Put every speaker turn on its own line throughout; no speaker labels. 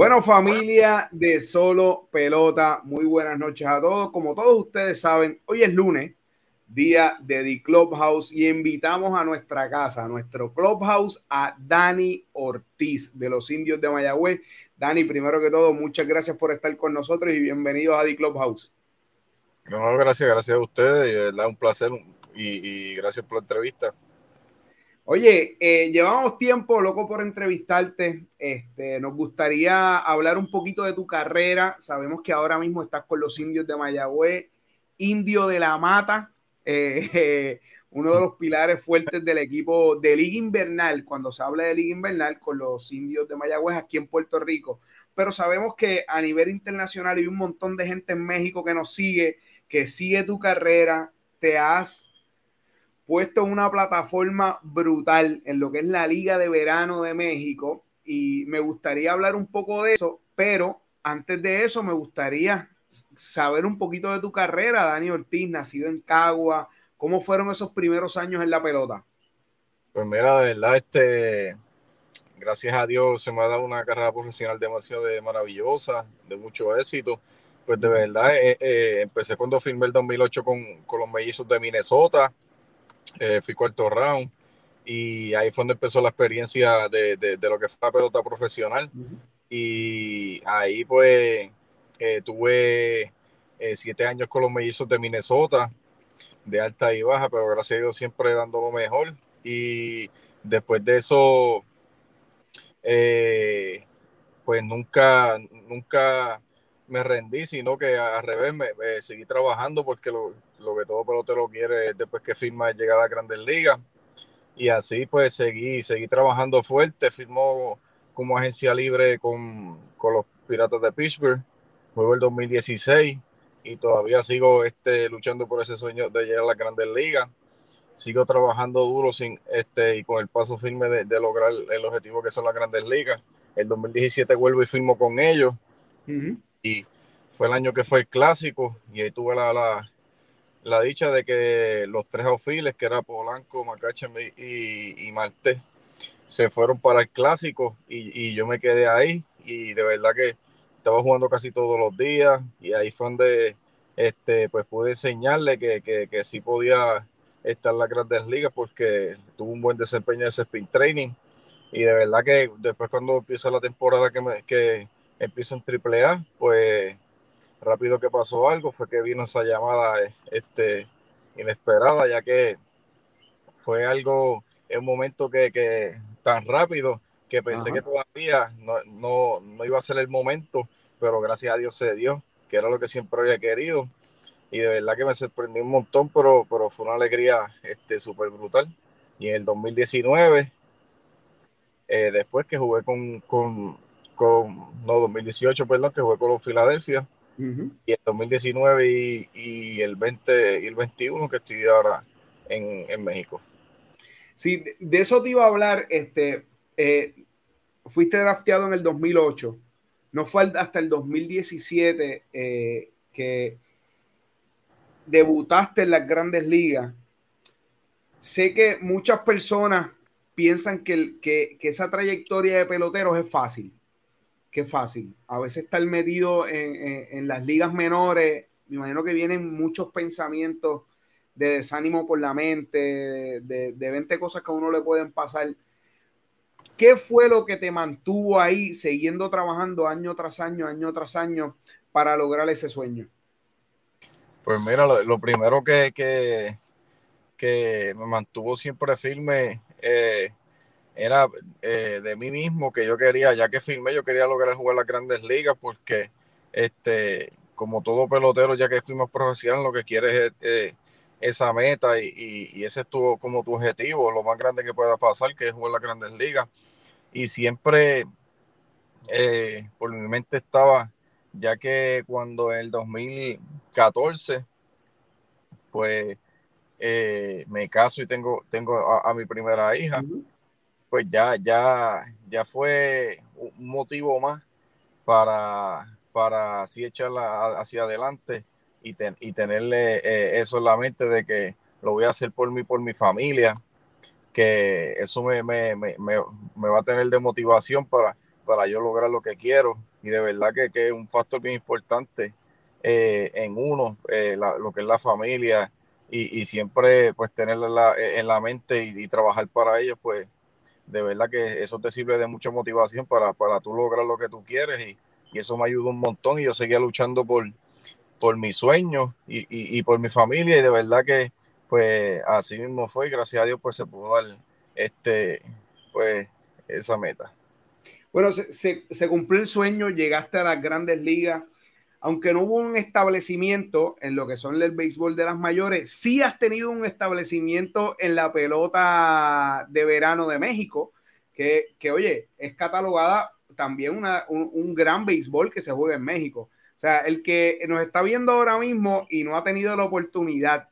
Bueno, familia de Solo Pelota, muy buenas noches a todos. Como todos ustedes saben, hoy es lunes, día de The Clubhouse, y invitamos a nuestra casa, a nuestro Clubhouse, a Dani Ortiz de los Indios de Mayagüez. Dani, primero que todo, muchas gracias por estar con nosotros y bienvenidos a The Clubhouse.
No, gracias, gracias a ustedes, es un placer y, y gracias por la entrevista.
Oye, eh, llevamos tiempo, loco, por entrevistarte. Este, nos gustaría hablar un poquito de tu carrera. Sabemos que ahora mismo estás con los indios de Mayagüez, indio de la mata, eh, uno de los pilares fuertes del equipo de Liga Invernal, cuando se habla de Liga Invernal, con los indios de Mayagüez aquí en Puerto Rico. Pero sabemos que a nivel internacional hay un montón de gente en México que nos sigue, que sigue tu carrera, te has puesto una plataforma brutal en lo que es la Liga de Verano de México y me gustaría hablar un poco de eso, pero antes de eso me gustaría saber un poquito de tu carrera, Dani Ortiz, nacido en Cagua, ¿cómo fueron esos primeros años en la pelota?
Pues mira, de verdad, este, gracias a Dios se me ha dado una carrera profesional demasiado maravillosa, de mucho éxito. Pues de verdad, eh, eh, empecé cuando firmé el 2008 con, con los mellizos de Minnesota, eh, fui cuarto round y ahí fue donde empezó la experiencia de, de, lo que fue la pelota profesional. Y ahí pues eh, tuve eh, siete años con los mellizos de Minnesota, de alta y baja, pero gracias a Dios siempre dando lo mejor. Y después de eso, pues nunca, nunca me rendí, sino que al revés, me, seguí trabajando porque lo, que todo pelotero quiere después que firma es llegar a las grandes ligas. Y así pues seguí, seguí trabajando fuerte, firmó como agencia libre con, los Piratas de Pittsburgh, juego el 2016 y todavía sigo este, luchando por ese sueño de llegar a las grandes ligas. Sigo trabajando duro sin, este, y con el paso firme de, lograr el objetivo que son las grandes ligas. El 2017 vuelvo y firmo con ellos y fue el año que fue el clásico y ahí tuve la, la, dicha de que los tres aufiles, que era Polanco, Macachem y, y Marte, se fueron para el clásico y, yo me quedé ahí y de verdad que estaba jugando casi todos los días y ahí fue donde este, pues pude enseñarle que, que, que sí podía estar en las grandes ligas porque tuvo un buen desempeño en ese spin training y de verdad que después cuando empieza la temporada que, me, que empiezo en AAA, pues rápido que pasó algo fue que vino esa llamada este, inesperada, ya que fue algo en un momento que, que tan rápido que pensé que todavía no, no, iba a ser el momento, pero gracias a Dios se dio, que era lo que siempre había querido. Y de verdad que me sorprendió un montón, pero, pero fue una alegría este, súper brutal. Y en el 2019, eh, después que jugué con, con no, 2018, perdón, que jugué con los Filadelfia, y el 2019 y, el 20 y el 21 que estoy ahora en, México.
Sí, de eso te iba a hablar, este, eh, fuiste drafteado en el 2008, no fue hasta el 2017 eh, que debutaste en las grandes ligas. Sé que muchas personas piensan que, que, que esa trayectoria de peloteros es fácil qué fácil. A veces estar metido en, las ligas menores, me imagino que vienen muchos pensamientos de desánimo por la mente, de, de 20 cosas que a uno le pueden pasar. ¿Qué fue lo que te mantuvo ahí siguiendo trabajando año tras año, año tras año para lograr ese sueño?
Pues mira, lo, primero que, que, que, me mantuvo siempre firme eh, era eh, de mí mismo que yo quería, ya que firmé, yo quería lograr jugar las grandes ligas porque, este, como todo pelotero, ya que fuimos profesional, lo que quieres es eh, esa meta y, ese es tu, como tu objetivo, lo más grande que pueda pasar, que es jugar las grandes ligas. Y siempre eh, por mi mente estaba, ya que cuando en el 2014, pues me caso y tengo, tengo a, mi primera hija pues ya, ya, ya fue un motivo más para, para así echarla hacia adelante y, y tenerle eh, eso en la mente de que lo voy a hacer por mí, por mi familia, que eso me, me, me, me va a tener de motivación para, para yo lograr lo que quiero. Y de verdad que, que es un factor bien importante eh, en uno, eh, lo que es la familia y, y siempre pues tenerla en la mente y, trabajar para ellos, pues de verdad que eso te sirve de mucha motivación para, para tú lograr lo que tú quieres y, y eso me ayuda un montón y yo seguía luchando por, por mis sueños y, y, por mi familia y de verdad que pues así mismo fue y gracias a Dios pues se pudo dar este pues esa meta.
Bueno, se, se, cumplió el sueño, llegaste a las grandes ligas, aunque no hubo un establecimiento en lo que son el béisbol de las mayores, sí has tenido un establecimiento en la pelota de verano de México, que, que oye, es catalogada también una, un, un, gran béisbol que se juega en México. O sea, el que nos está viendo ahora mismo y no ha tenido la oportunidad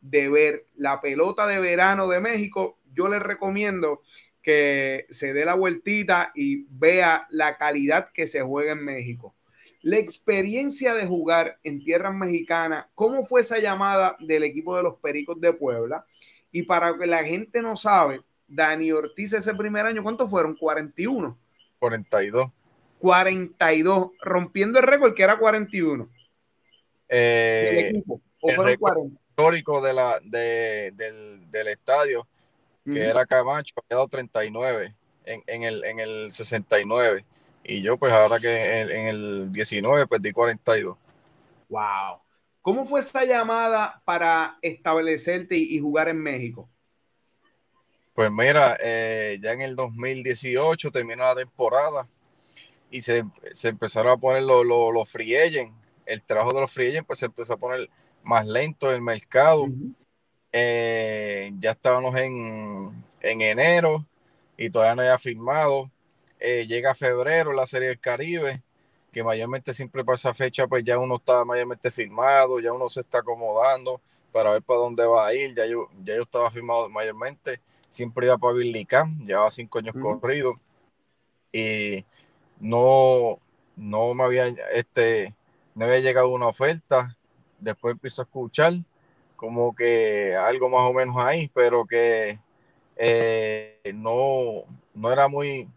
de ver la pelota de verano de México, yo les recomiendo que se dé la vueltita y vea la calidad que se juega en México. La experiencia de jugar en tierras mexicanas, ¿cómo fue esa llamada del equipo de los Pericos de Puebla? Y para que la gente no sabe, Dani Ortiz ese primer año, ¿cuántos fueron? 41.
42.
42, rompiendo el récord que era 41.
Eh, equipo, ¿o el 40? histórico de la, de, del, del estadio que era Camacho, había dado 39 en, en, el, en el 69. Y yo, pues ahora que en, el 19 perdí 42.
Wow. ¿Cómo fue esa llamada para establecerte y, jugar en México?
Pues mira, eh, ya en el 2018 terminó la temporada y se, se empezaron a poner los, los, free agents. El trabajo de los free agents pues se empezó a poner más lento en el mercado. Eh, ya estábamos en, enero y todavía no había firmado. Eh, llega febrero la Serie del Caribe, que mayormente siempre para esa fecha, pues ya uno está mayormente firmado, ya uno se está acomodando para ver para dónde va a ir. Ya yo, ya yo estaba firmado mayormente, siempre iba para Birlicán, llevaba cinco años corridos y no, no me había, este, no había llegado una oferta. Después empiezo a escuchar como que algo más o menos ahí, pero que eh, no, no era muy,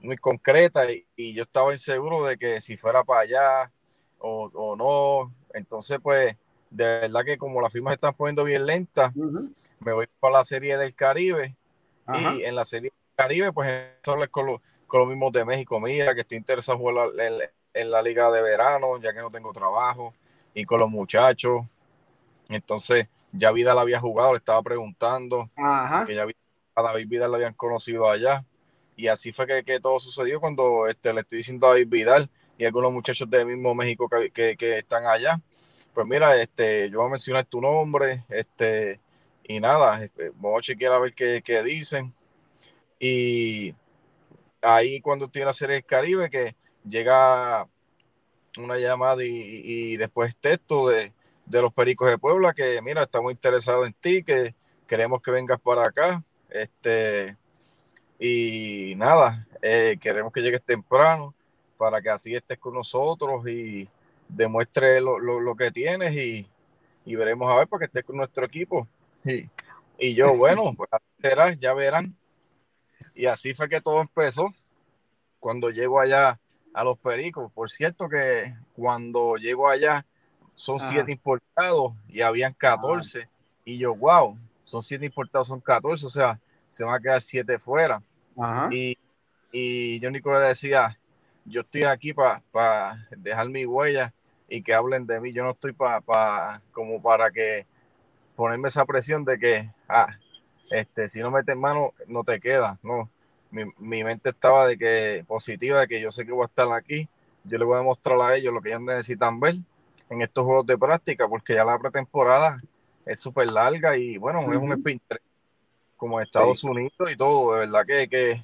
muy concreta y, yo estaba inseguro de que si fuera para allá o, no. Entonces, pues, de verdad que como las firmas están poniendo bien lentas, me voy para la serie del Caribe y en la serie del Caribe, pues, con, lo, con los mismos de México. Mira, que estoy interesado en, jugar en la liga de verano, ya que no tengo trabajo, y con los muchachos entonces, ya Vida la había jugado, le estaba preguntando, que ya a David Vidal lo habían conocido allá. Y así fue que, todo sucedió cuando este, le estoy diciendo a David Vidal y algunos muchachos del mismo México que, están allá. Pues mira, este, yo voy a mencionar tu nombre, este, y nada, este, vamos a chequear a ver qué, dicen. Y ahí cuando tiene la serie del Caribe, que llega una llamada y, y después texto de, de los Pericos de Puebla, que mira, estamos interesados en ti, que queremos que vengas para acá. Este, y nada, eh, queremos que llegues temprano para que así estés con nosotros y demuestre lo, que tienes y, veremos a ver para que estés con nuestro equipo. Y, y yo, bueno, pues será, ya verán. Y así fue que todo empezó cuando llego allá a los Pericos. Por cierto que cuando llego allá son siete importados y habían 14. Y yo, wow, son siete importados, son 14, o sea, se van a quedar siete fuera. Y, y yo Nico le decía, yo estoy aquí para dejar mi huella y que hablen de mí. Yo no estoy para como para que ponerme esa presión de que, ah, este, si no metes mano, no te queda. No, mi, mi, mente estaba de que positiva, de que yo sé que voy a estar aquí. Yo le voy a mostrar a ellos lo que ellos necesitan ver en estos juegos de práctica, porque ya la pretemporada es súper larga y bueno, es un sprint como Estados Unidos y todo, de verdad que, que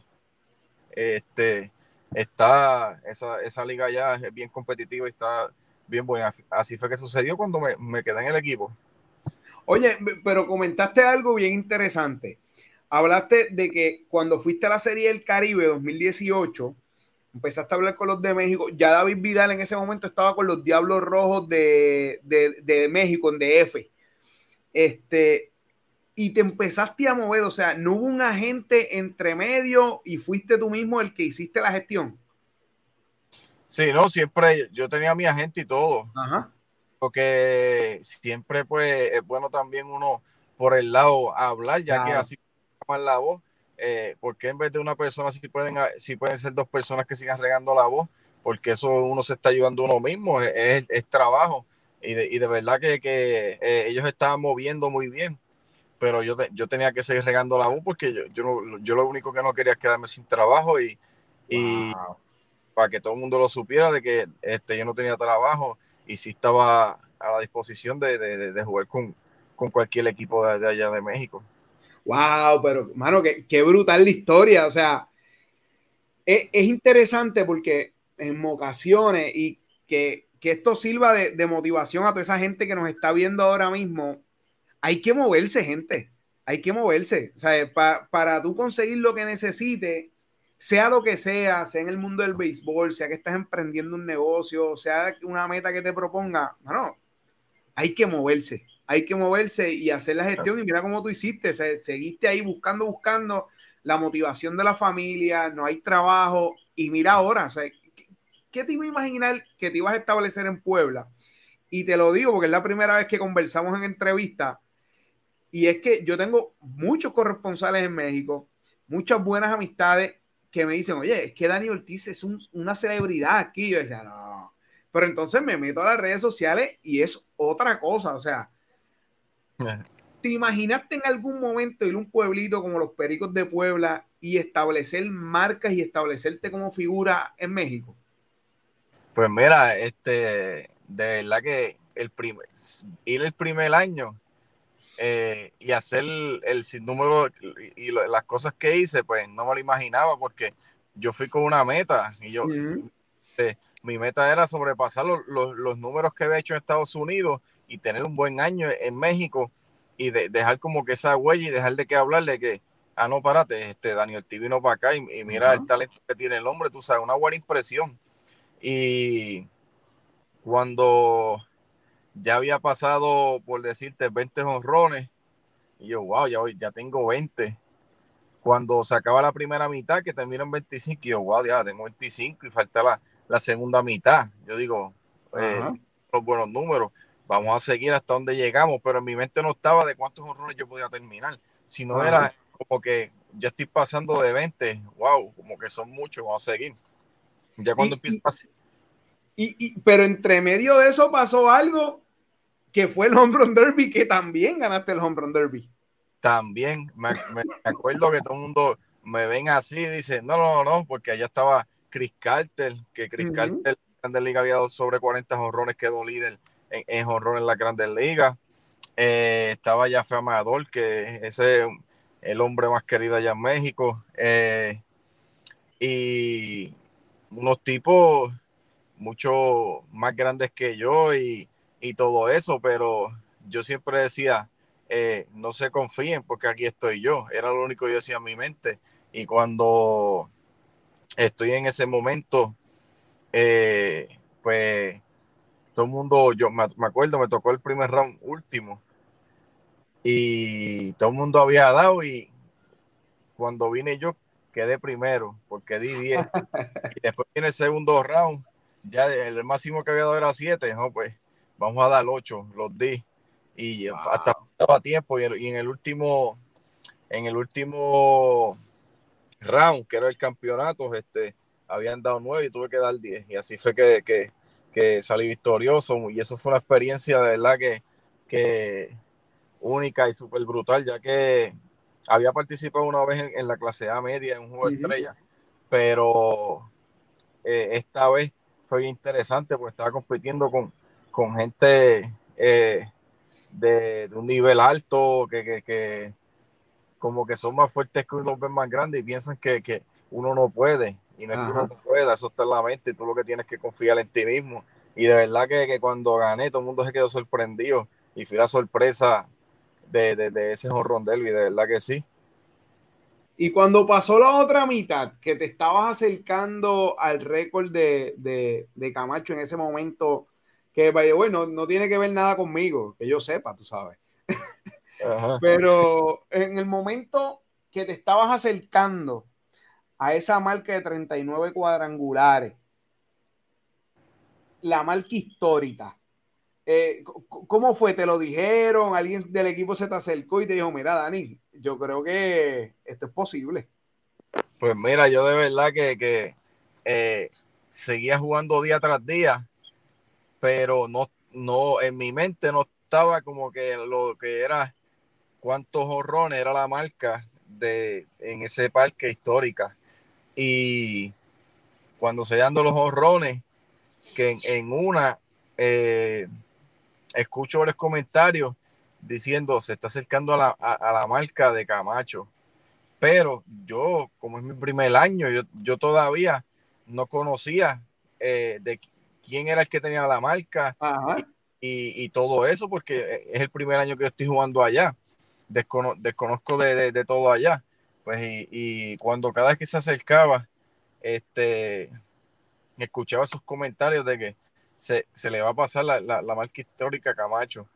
este, está, esa, esa liga ya es bien competitiva y está bien buena. Así fue que sucedió cuando me, me quedé en el equipo.
Oye, pero comentaste algo bien interesante. Hablaste de que cuando fuiste a la Serie del Caribe 2018, empezaste a hablar con los de México. Ya David Vidal en ese momento estaba con los Diablos Rojos de, de, México, en DF. Este, y te empezaste a mover, o sea, no hubo un agente entre medio y fuiste tú mismo el que hiciste la gestión.
Sí, no, siempre yo tenía mi agente y todo. Ajá. Porque siempre pues es bueno también uno por el lado hablar, ya que así más la voz. Eh, porque en vez de una persona si pueden, si pueden ser dos personas que sigan regando la voz, porque eso uno se está ayudando uno mismo, es, trabajo. Y de, y de, verdad que, que eh, ellos estaban moviendo muy bien, pero yo, yo tenía que seguir regando la voz porque yo, yo, yo, lo único que no quería es quedarme sin trabajo y, y para que todo el mundo lo supiera de que este, yo no tenía trabajo y sí estaba a la disposición de, de, de jugar con, con, cualquier equipo de, allá de México.
Wow, pero mano, qué, qué brutal la historia. O sea, es, es, interesante porque en ocasiones y que, que esto sirva de, de, motivación a toda esa gente que nos está viendo ahora mismo, hay que moverse, gente. Hay que moverse. Sea, pa, para tú conseguir lo que necesites, sea lo que sea, sea en el mundo del béisbol, sea que estás emprendiendo un negocio, sea una meta que te proponga, bueno, hay que moverse, hay que moverse y hacer la gestión. Y mira cómo tú hiciste, seguiste ahí buscando, buscando la motivación de la familia, no hay trabajo. Y mira ahora, o sea, ¿qué, te iba a imaginar que te ibas a establecer en Puebla? Y te lo digo porque es la primera vez que conversamos en entrevista. Y es que yo tengo muchos corresponsales en México, muchas buenas amistades que me dicen, oye, es que Dani Ortiz es una celebridad aquí. Yo decía, no. Pero entonces me meto a las redes sociales y es otra cosa. O sea, ¿te imaginaste en algún momento ir a un pueblito como los Pericos de Puebla y establecer marcas y establecerte como figura en México?
Pues mira, este, de verdad que el primer, ir el primer año eh, y hacer el, sinnúmero y, las cosas que hice, pues no me lo imaginaba porque yo fui con una meta y yo, eh, mi meta era sobrepasar los, números que había hecho en Estados Unidos y tener un buen año en México y dejar como que esa huella y dejar de que hablarle que, ah, no, párate, este, Daniel T vino para acá y, mira el talento que tiene el hombre, tú sabes, una buena impresión. Y cuando ya había pasado, por decirte, 20 honrones. Y yo, wow, ya, ya tengo 20. Cuando se acaba la primera mitad, que termina en 25, y yo, wow, ya tengo 25 y falta la, la segunda mitad. Yo digo, eh, los buenos números, vamos a seguir hasta donde llegamos, pero en mi mente no estaba de cuántos honrones yo podía terminar, sino era como que ya estoy pasando de 20, wow, como que son muchos, vamos a seguir. Ya cuando empieza así.
Y, pero entre medio de eso pasó algo que fue el Home Run Derby, que también ganaste el Home Run Derby.
También, me, acuerdo que todo el mundo me ven así y dice, no, no, no, porque allá estaba Chris Carter, que Chris Carter en la Liga había dado sobre 40 honrones, quedó líder en, en en la Grandes Ligas. Eh, estaba ya Amador, que ese es el hombre más querido allá en México. Eh, y unos tipos mucho más grandes que yo y y todo eso, pero yo siempre decía, eh, no se confíen porque aquí estoy yo, era lo único que yo decía en mi mente. Y cuando estoy en ese momento, eh, pues todo el mundo, yo me, acuerdo, me tocó el primer round último y todo el mundo había dado y cuando vine yo quedé primero porque di 10 y después viene el segundo round, ya el máximo que había dado era 7, ¿no? Pues vamos a dar ocho, los di. Y hasta estaba tiempo. Y, en el último, en el último round, que era el campeonato, este, habían dado nueve y tuve que dar diez. Y así fue que, que, que salí victorioso. Y eso fue una experiencia de verdad que, que única y súper brutal, ya que había participado una vez en, la clase A media en un juego de estrella, pero eh, esta vez fue interesante porque estaba compitiendo con, con gente eh, de, un nivel alto, que, como que son más fuertes que uno ven más grandes y piensan que, uno no puede. Y no es que uno no pueda, eso está en la mente y tú lo que tienes que confiar en ti mismo. Y de verdad que, cuando gané, todo el mundo se quedó sorprendido y fui la sorpresa de, ese jorrón y de verdad que sí.
Y cuando pasó la otra mitad, que te estabas acercando al récord de, de, Camacho en ese momento, que vaya, bueno, no tiene que ver nada conmigo, que yo sepa, tú sabes. Pero en el momento que te estabas acercando a esa marca de 39 cuadrangulares, la marca histórica. Eh, ¿Cómo fue? ¿Te lo dijeron? ¿Alguien del equipo se te acercó y te dijo, mira, Dani, yo creo que esto es posible?
Pues mira, yo de verdad que, eh, seguía jugando día tras día, pero no, no, en mi mente no estaba como que lo que era cuántos horrones era la marca de en ese parque histórica. Y cuando se dando los horrones, que en, una eh, escucho los comentarios diciendo se está acercando a la, a la marca de Camacho pero yo, como es mi primer año, yo, yo todavía no conocía eh, de quién era el que tenía la marca y, y, todo eso, porque es el primer año que yo estoy jugando allá. desconozco de, de, todo allá. Pues, y, y, cuando cada vez que se acercaba, este, escuchaba esos comentarios de que se, se le va a pasar la, la, la marca histórica a Camacho.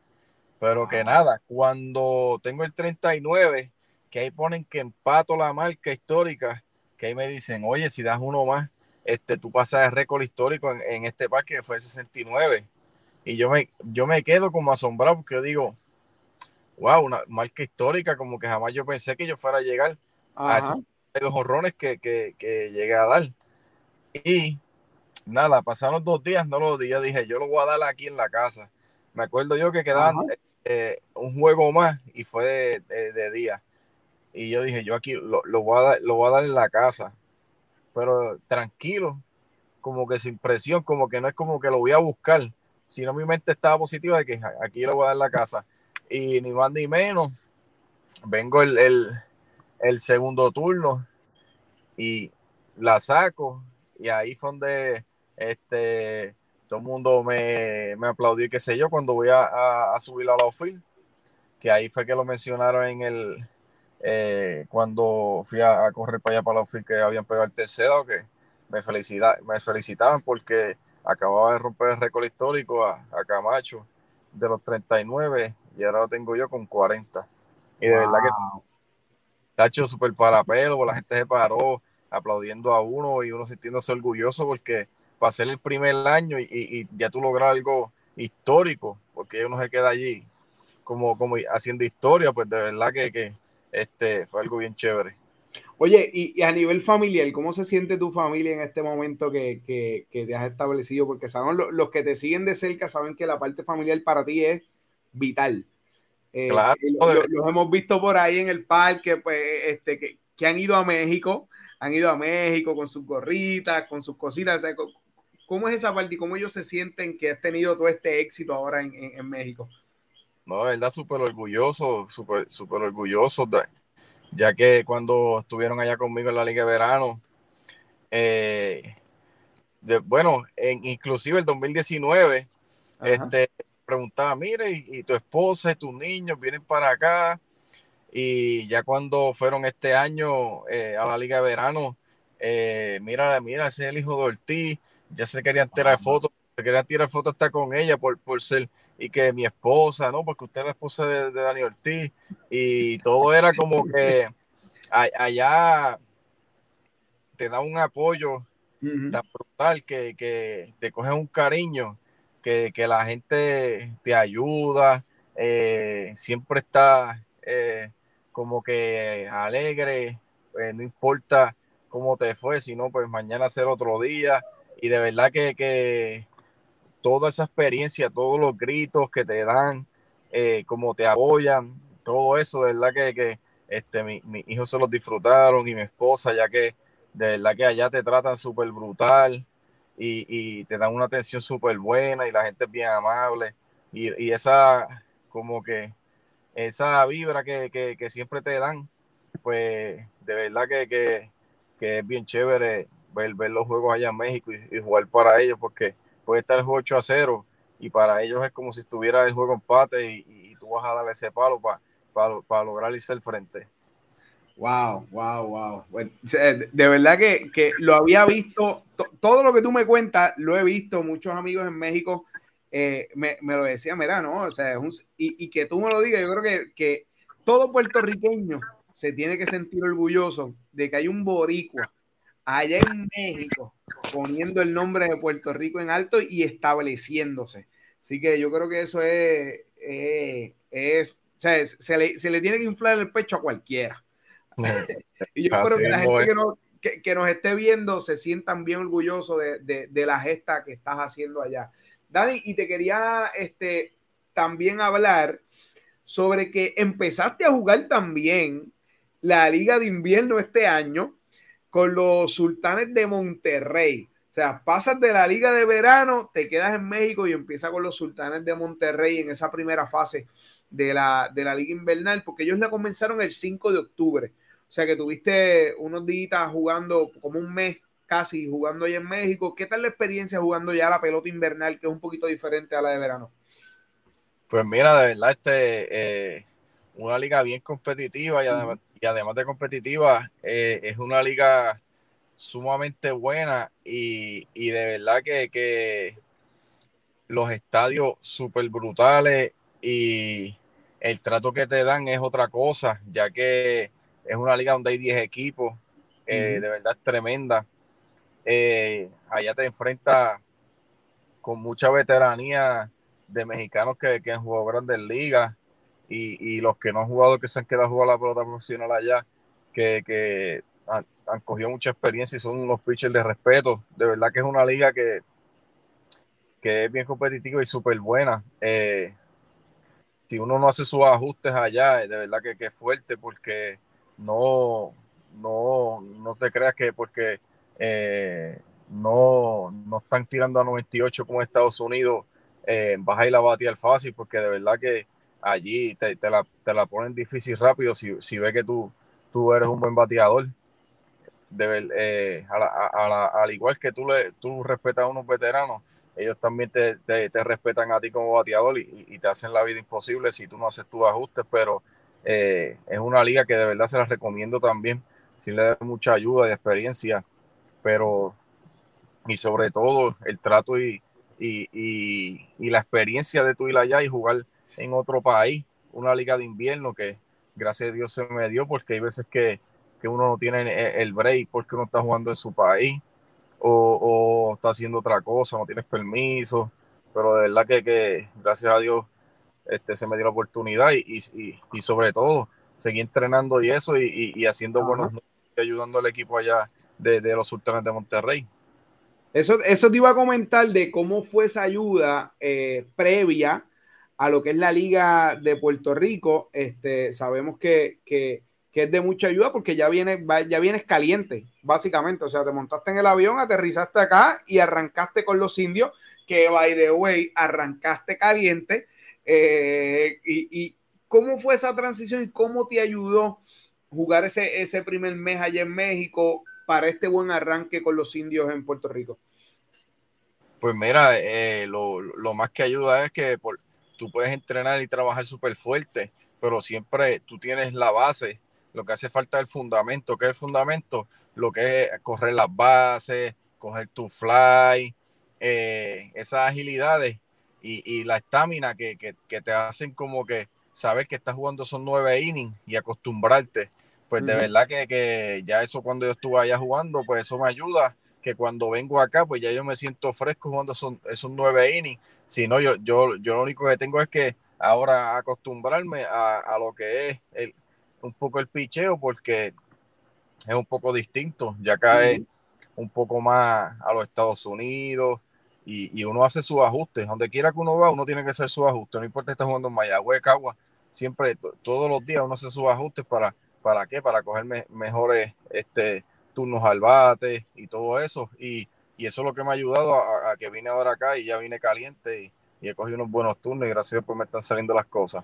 Pero que nada, cuando tengo el 39, que ahí ponen que empato la marca histórica, que ahí me dicen, oye, si das uno más, este, tú pasas el récord histórico en, este parque que fue el 69. Y yo me, yo me quedo como asombrado porque yo digo, wow, una marca histórica, como que jamás yo pensé que yo fuera a llegar a esos los horrones que, que, que, llegué a dar. Y nada, pasaron dos días, no los días, dije, yo lo voy a dar aquí en la casa. Me acuerdo yo que quedaban eh, un juego más y fue de día. Y yo dije, yo aquí lo, voy a dar, lo voy a dar en la casa, pero tranquilo, como que sin presión, como que no es como que lo voy a buscar, sino mi mente estaba positiva de que aquí lo voy a dar la casa. Y ni más ni menos, vengo el, segundo turno y la saco y ahí fue donde este, todo el mundo me, me aplaudió y qué sé yo cuando voy a, a, subir a la OFIL, que ahí fue que lo mencionaron en el, eh, cuando fui a, correr para allá para la que habían pegado el tercero, que me, felicita, me felicitaban porque acababa de romper el récord histórico a, Camacho de los 39 y ahora lo tengo yo con 40. Y de verdad que está hecho súper parapelo, la gente se paró aplaudiendo a uno y uno sintiéndose orgulloso porque para ser el primer año y, ya tú logras algo histórico, porque uno se queda allí como, como haciendo historia, pues de verdad que, que este, fue algo bien chévere.
Oye, y, a nivel familiar, ¿cómo se siente tu familia en este momento que, que, que te has establecido? Porque saben, los que te siguen de cerca saben que la parte familiar para ti es vital. Eh, claro. Los, hemos visto por ahí en el parque, pues, este, que, que, han ido a México, han ido a México con sus gorritas, con sus cositas. ¿Cómo es esa parte y cómo ellos se sienten que has tenido todo este éxito ahora en, en México?
No, verdad, súper orgulloso, súper super orgulloso, ya que cuando estuvieron allá conmigo en la Liga de Verano, eh, bueno, en, inclusive el 2019, este, preguntaba, mire, y, tu esposa y tus niños vienen para acá, y ya cuando fueron este año eh, a la Liga de Verano, eh, mira, mira, ese es el hijo de Ortiz, ya se querían tirar fotos quería tirar fotos hasta con ella por, por ser, y que mi esposa, ¿no? Porque usted es la esposa de, de Dani Ortiz, y todo era como que allá te da un apoyo tan brutal que, que, te coge un cariño, que, que la gente te ayuda, eh, siempre está eh, como que alegre, eh, no importa cómo te fue, sino pues mañana ser otro día. Y de verdad que, que, toda esa experiencia, todos los gritos que te dan, eh, como te apoyan, todo eso, de verdad que, que este, mis mi hijos se los disfrutaron y mi esposa, ya que de verdad que allá te tratan súper brutal y, y, te dan una atención súper buena y la gente es bien amable. Y, y esa como que esa vibra que, que, que, siempre te dan, pues de verdad que, que, que es bien chévere ver, ver, los juegos allá en México y, y jugar para ellos porque puede estar el juego 8 a 0 y para ellos es como si estuviera el juego empate y, y tú vas a darle ese palo para para lograr irse al frente.
Wow, wow, wow. de verdad que, que, lo había visto, todo lo que tú me cuentas, lo he visto, muchos amigos en México eh, me, me, lo decían, mira, ¿no? O sea, y, y, que tú me lo digas, yo creo que, que todo puertorriqueño se tiene que sentir orgulloso de que hay un boricua allá en México, poniendo el nombre de Puerto Rico en alto y estableciéndose. Así que yo creo que eso es, es, o sea, se, le, se, le, tiene que inflar el pecho a cualquiera. y yo creo que la gente que, no, que, que, nos esté viendo se sientan bien orgullosos de, de, de, la gesta que estás haciendo allá. Dani, y te quería este, también hablar sobre que empezaste a jugar también la liga de invierno este año con los sultanes de Monterrey. O sea, pasas de la liga de verano, te quedas en México y empiezas con los sultanes de Monterrey en esa primera fase de la, de la liga invernal, porque ellos la comenzaron el 5 de octubre. O sea que tuviste unos días jugando como un mes casi jugando allá en México. ¿Qué tal la experiencia jugando ya la pelota invernal, que es un poquito diferente a la de verano?
Pues mira, de verdad, este, eh, una liga bien competitiva y además, y además de competitiva, eh, es una liga sumamente buena y, y de verdad que, que los estadios súper brutales y el trato que te dan es otra cosa, ya que es una liga donde hay 10 equipos, eh, de verdad es tremenda. Eh, allá te enfrentas con mucha veteranía de mexicanos que, que han jugado grandes ligas y, y, los que no han jugado, que se han quedado a jugar la pelota profesional allá, que, que han, han, cogido mucha experiencia y son unos pitchers de respeto. De verdad que es una liga que, que es bien competitiva y súper buena. Eh, si uno no hace sus ajustes allá, de verdad que, que es fuerte porque no, no, no te creas que porque eh, no, no están tirando a 98 como Estados Unidos, eh, vas a ir a fácil, porque de verdad que allí te, te, la, te la, ponen difícil rápido si, si ve que tú, tú eres un buen bateador. De, eh, a la, a la, al igual que tú, le, tú respetas a unos veteranos, ellos también te, te, te respetan a ti como bateador y, y, te hacen la vida imposible si tú no haces tus ajustes, pero eh, es una liga que de verdad se la recomiendo también, si le da mucha ayuda y experiencia, pero y sobre todo el trato y, y, y, y, la experiencia de tu ir allá y jugar en otro país, una liga de invierno que gracias a Dios se me dio porque hay veces que, que uno no tiene el break porque uno está jugando en su país o, o está haciendo otra cosa, no tienes permiso, pero de verdad que, que gracias a Dios este, se me dio la oportunidad y, y, y sobre todo seguí entrenando y eso y, y haciendo Ajá. buenos y ayudando al equipo allá de, de, los sultanes de Monterrey.
Eso, eso te iba a comentar de cómo fue esa ayuda eh, previa a lo que es la Liga de Puerto Rico. Este, sabemos que, que, que es de mucha ayuda porque ya, viene, ya vienes caliente, básicamente. O sea, te montaste en el avión, aterrizaste acá y arrancaste con los indios, que by the way, arrancaste caliente eh, y, y, cómo fue esa transición y cómo te ayudó jugar ese, ese primer mes allá en México para este buen arranque con los indios en Puerto Rico?
Pues mira, eh, lo, lo, más que ayuda es que por, tú puedes entrenar y trabajar súper fuerte, pero siempre tú tienes la base, lo que hace falta es el fundamento. ¿Qué es el fundamento? Lo que es correr las bases, coger tu fly, eh, esas agilidades y, y la estamina que, que, que, te hacen como que saber que estás jugando son nueve innings y acostumbrarte. Pues de verdad que, que, ya eso cuando yo estuve allá jugando, pues eso me ayuda, que cuando vengo acá, pues ya yo me siento fresco jugando son, esos nueve innings. Si no, yo, yo, yo lo único que tengo es que ahora acostumbrarme a, a lo que es el, un poco el picheo, porque es un poco distinto. Ya acá uh -huh. es un poco más a los Estados Unidos, y, y, uno hace sus ajustes. Donde quiera que uno va, uno tiene que hacer sus ajustes. No importa si está jugando en Mayagüez, Cagua, siempre, todos los días uno hace sus ajustes para, ¿para qué? Para coger me, mejores este, turnos al bate y todo eso. Y, y, eso es lo que me ha ayudado a, que vine ahora acá y ya vine caliente y, he cogido unos buenos turnos y gracias Dios pues me están saliendo las cosas.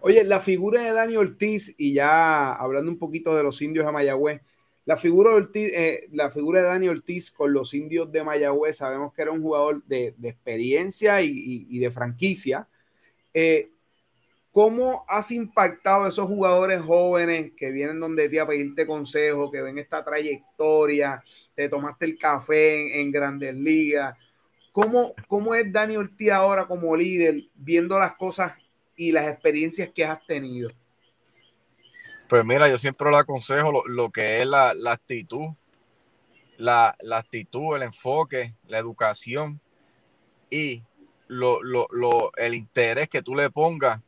Oye, la figura de Dani Ortiz, y ya hablando un poquito de los indios de Mayagüez, la figura, de Ortiz, eh, la figura de Dani Ortiz con los indios de Mayagüez, sabemos que era un jugador de, de experiencia y, y, y, de franquicia. Eh, ¿Cómo has impactado a esos jugadores jóvenes que vienen donde ti a pedirte consejo, que ven esta trayectoria, te tomaste el café en, Grandes Ligas? ¿Cómo, ¿Cómo es Dani Ortiz ahora como líder, viendo las cosas y las experiencias que has tenido?
Pues mira, yo siempre le aconsejo lo, lo que es la, la, actitud. la, actitud, el enfoque, la educación y lo, el interés que tú le pongas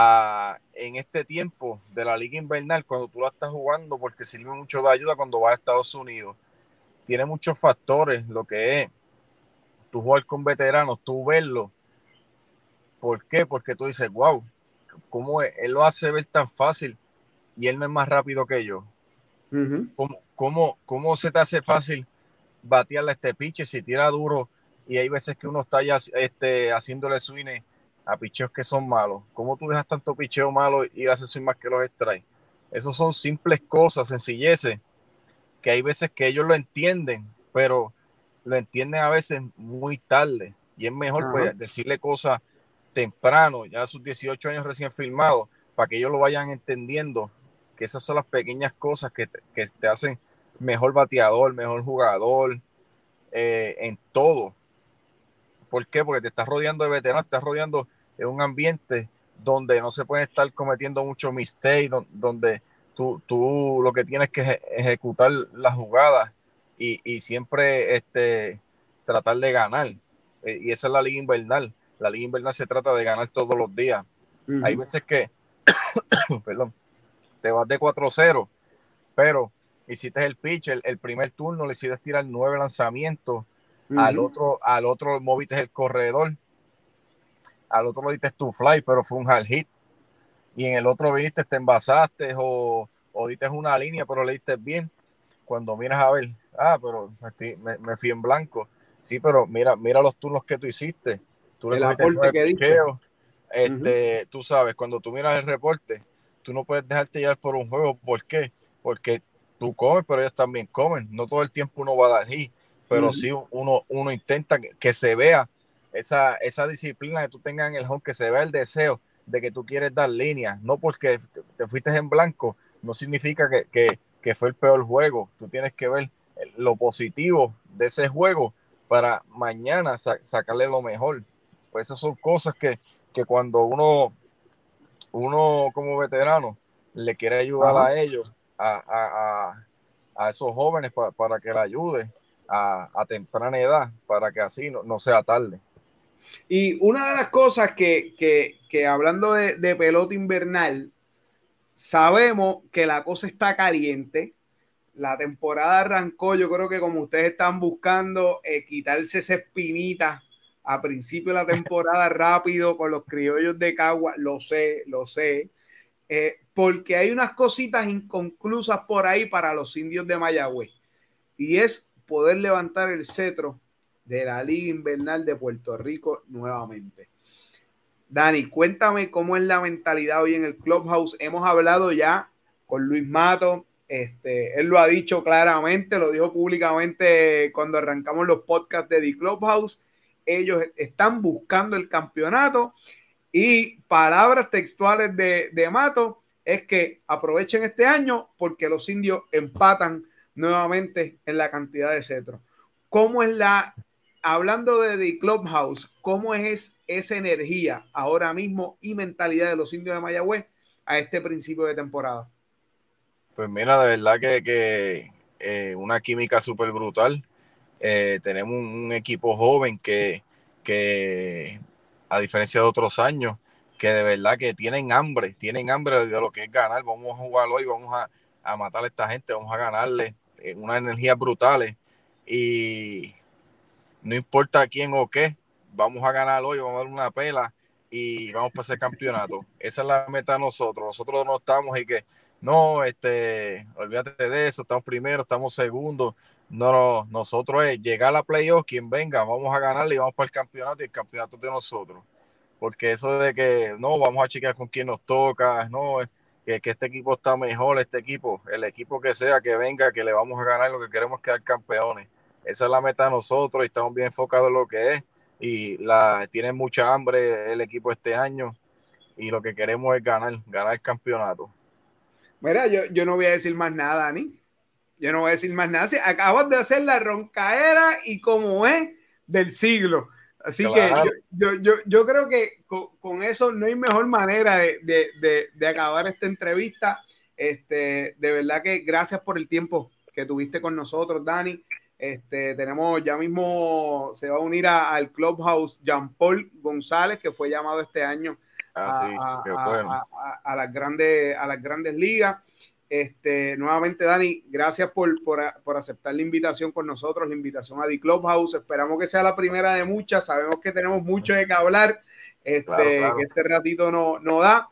a, en este tiempo de la liga invernal cuando tú la estás jugando porque sirve mucho de ayuda cuando vas a Estados Unidos. Tiene muchos factores lo que es tú jugar con veteranos, tú verlo. ¿Por qué? Porque tú dices, wow, ¿cómo él lo hace ver tan fácil y él no es más rápido que yo? ¿Cómo, cómo, se te hace fácil batearle a este pitcher si tira duro y hay veces que uno está ya este, haciéndole swing a picheos que son malos? ¿Cómo tú dejas tanto picheo malo y haces más que los extrae? Esos son simples cosas, sencilleces, que hay veces que ellos lo entienden, pero lo entienden a veces muy tarde. Y es mejor pues, decirle cosas temprano, ya a sus 18 años recién filmados, para que ellos lo vayan entendiendo que esas son las pequeñas cosas que te, hacen mejor bateador, mejor jugador, eh, en todo. ¿Por qué? Porque te estás rodeando de veteranos, te estás rodeando de un ambiente donde no se puede estar cometiendo muchos mistakes, donde tú, tú lo que tienes que ejecutar las jugadas y, siempre este, tratar de ganar. Eh, y esa es la liga invernal. La liga invernal se trata de ganar todos los días. Hay veces que, perdón, te vas de 4-0, pero hiciste el pitch, el, primer turno le hiciste tirar nueve lanzamientos, al otro, al otro moviste el corredor, al otro lo diste tu fly, pero fue un hard hit, y en el otro viniste, te envasaste o, o diste una línea, pero le diste bien. Cuando miras a ver, ah, pero me, me, fui en blanco. Sí, pero mira, mira los turnos que tú hiciste. Tú
el aporte que diste.
Este, Tú sabes, cuando tú miras el reporte, tú no puedes dejarte llevar por un juego. ¿Por qué? Porque tú comes, pero ellos también comen. No todo el tiempo uno va a dar hit, pero sí uno, uno intenta que, se vea esa, esa disciplina que tú tengas en el home, que se vea el deseo de que tú quieres dar líneas. No porque te, fuiste en blanco, no significa que, que, fue el peor juego. Tú tienes que ver lo positivo de ese juego para mañana sacarle lo mejor. Pues esas son cosas que, que cuando uno uno como veterano le quiere ayudar a ellos, a, esos jóvenes para que le ayude a, temprana edad, para que así no, sea tarde.
Y una de las cosas que, hablando de, pelota invernal, sabemos que la cosa está caliente. La temporada arrancó, yo creo que como ustedes están buscando eh, quitarse esa espinita a principio de la temporada rápido con los criollos de Cagua, lo sé, lo sé, eh, porque hay unas cositas inconclusas por ahí para los indios de Mayagüez y es poder levantar el cetro de la Liga Invernal de Puerto Rico nuevamente. Dani, cuéntame cómo es la mentalidad hoy en el Clubhouse. Hemos hablado ya con Luis Mato, este, él lo ha dicho claramente, lo dijo públicamente cuando arrancamos los podcasts de The Clubhouse ellos están buscando el campeonato y palabras textuales de, de Mato es que aprovechen este año porque los indios empatan nuevamente en la cantidad de cetros. ¿Cómo es la, hablando de The Clubhouse, cómo es esa energía ahora mismo y mentalidad de los indios de Mayagüez a este principio de temporada?
Pues mira, de verdad que, que eh, una química súper brutal. Eh, tenemos un, equipo joven que, que, a diferencia de otros años, que de verdad que tienen hambre, tienen hambre de lo que es ganar. Vamos a jugar hoy, vamos a, a matar a esta gente, vamos a ganarle eh, una energía brutal. Y no importa quién o qué, vamos a ganar hoy, vamos a dar una pela y vamos para ese campeonato. Esa es la meta de nosotros. Nosotros no estamos y que no, este, olvídate de eso, estamos primero, estamos segundos. No, no, nosotros es llegar a la playoff, quien venga, vamos a ganarle y vamos para el campeonato y el campeonato de nosotros. Porque eso de que no, vamos a chequear con quién nos toca, no, que, este equipo está mejor, este equipo, el equipo que sea que venga, que le vamos a ganar, lo que queremos quedar campeones. Esa es la meta de nosotros y estamos bien enfocados en lo que es. Y la, tiene mucha hambre el equipo este año y lo que queremos es ganar, ganar el campeonato.
Mira, yo, yo no voy a decir más nada, Dani. Yo no voy a decir más nada. Acabas de hacer la roncaera y como es del siglo. Así que yo, yo, yo, creo que con, eso no hay mejor manera de, de, de, acabar esta entrevista. Este, de verdad que gracias por el tiempo que tuviste con nosotros, Dani. Este, tenemos ya mismo, se va a unir al Clubhouse Jean Paul González, que fue llamado este año
ah,
a, las grandes, a las grandes ligas. Este, nuevamente, Dani, gracias por, por, aceptar la invitación con nosotros, la invitación a The Clubhouse. Esperamos que sea la primera de muchas. Sabemos que tenemos mucho de que hablar, este, que este ratito no, no da.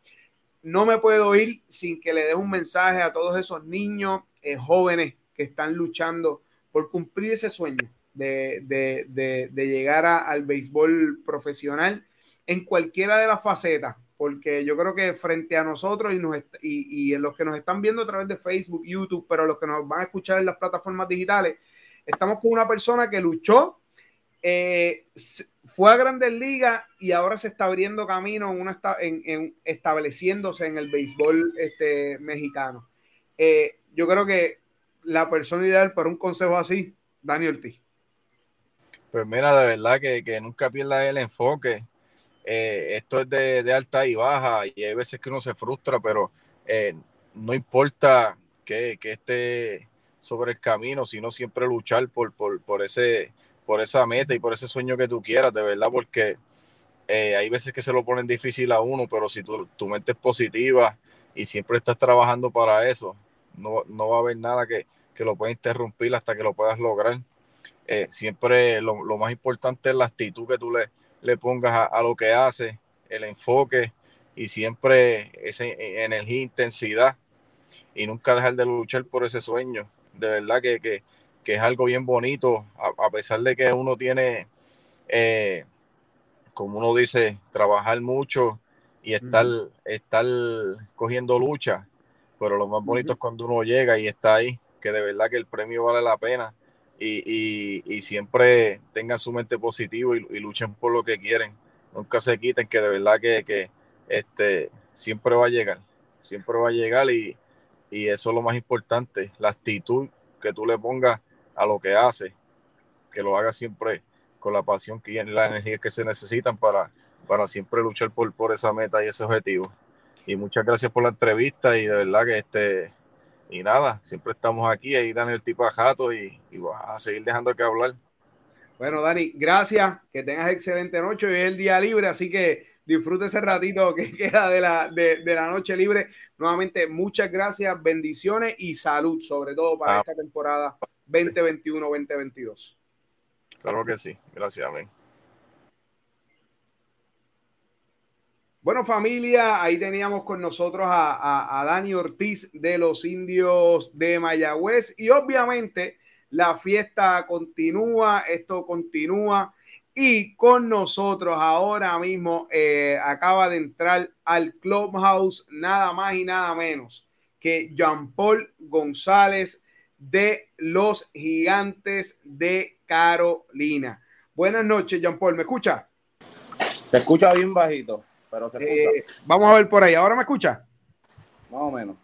No me puedo ir sin que le dé un mensaje a todos esos niños, eh, jóvenes que están luchando por cumplir ese sueño de, de, de, llegar al béisbol profesional en cualquiera de las facetas porque yo creo que frente a nosotros y, en los que nos están viendo a través de Facebook, YouTube, pero los que nos van a escuchar en las plataformas digitales, estamos con una persona que luchó, eh, fue a Grandes Ligas y ahora se está abriendo camino en estableciéndose en el béisbol este, mexicano. Eh, yo creo que la persona ideal para un consejo así, Dani Ortiz.
Pues mira, de verdad que, que nunca pierda el enfoque eh, esto es de, alta y baja y hay veces que uno se frustra, pero eh, no importa que, esté sobre el camino, sino siempre luchar por, por, ese, por esa meta y por ese sueño que tú quieras, de verdad, porque eh, hay veces que se lo ponen difícil a uno, pero si tu, tu mente es positiva y siempre estás trabajando para eso, no, va a haber nada que, lo pueda interrumpir hasta que lo puedas lograr. siempre lo, lo, más importante es la actitud que tú le, le pongas a, lo que hace, el enfoque y siempre esa energía, intensidad y nunca dejar de luchar por ese sueño. De verdad que, es algo bien bonito, a, pesar de que uno tiene, eh, como uno dice, trabajar mucho y estar, estar cogiendo lucha, pero lo más bonito es cuando uno llega y está ahí, que de verdad que el premio vale la pena y, siempre tengan su mente positiva y, luchen por lo que quieren. Nunca se quiten, que de verdad que, este, siempre va a llegar, siempre va a llegar y, eso es lo más importante, la actitud que tú le pongas a lo que hace, que lo haga siempre con la pasión y la energía que se necesitan para, para siempre luchar por, por esa meta y ese objetivo. Y muchas gracias por la entrevista y de verdad que este y nada, siempre estamos aquí, ahí dan el tipo a jato y, y a seguir dejando que hablar.
Bueno, Dani, gracias, que tengas excelente noche. Hoy es el día libre, así que disfrute ese ratito que queda de la, de, la noche libre. Nuevamente, muchas gracias, bendiciones y salud, sobre todo para ah. esta temporada 2021-2022.
Claro que sí, gracias, amén.
Bueno, familia, ahí teníamos con nosotros a, Dani Ortiz de los indios de Mayagüez y obviamente la fiesta continúa, esto continúa y con nosotros ahora mismo eh, acaba de entrar al Clubhouse nada más y nada menos que Jean Paul González de los Gigantes de Carolina. Buenas noches, Jean Paul, ¿me escucha?
Se escucha bien bajito.
Eh, vamos a ver por ahí. ¿Ahora me escucha?
Más o menos.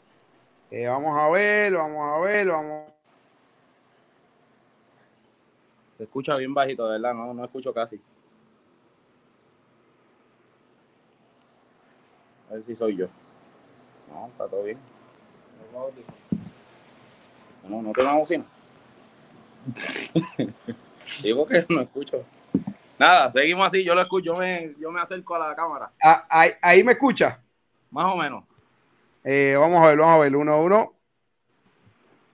Eh, vamos a ver, vamos a ver, vamos.
Se escucha bien bajito, de verdad, no, no escucho casi. A ver si soy yo. No, está todo bien. No, no tengo una bocina. Digo que no escucho. Nada, seguimos así, yo lo escucho, yo me, yo me acerco a la cámara.
Ah, ahí, me escucha.
Más o menos.
Eh, vamos a ver, vamos a ver, uno a uno.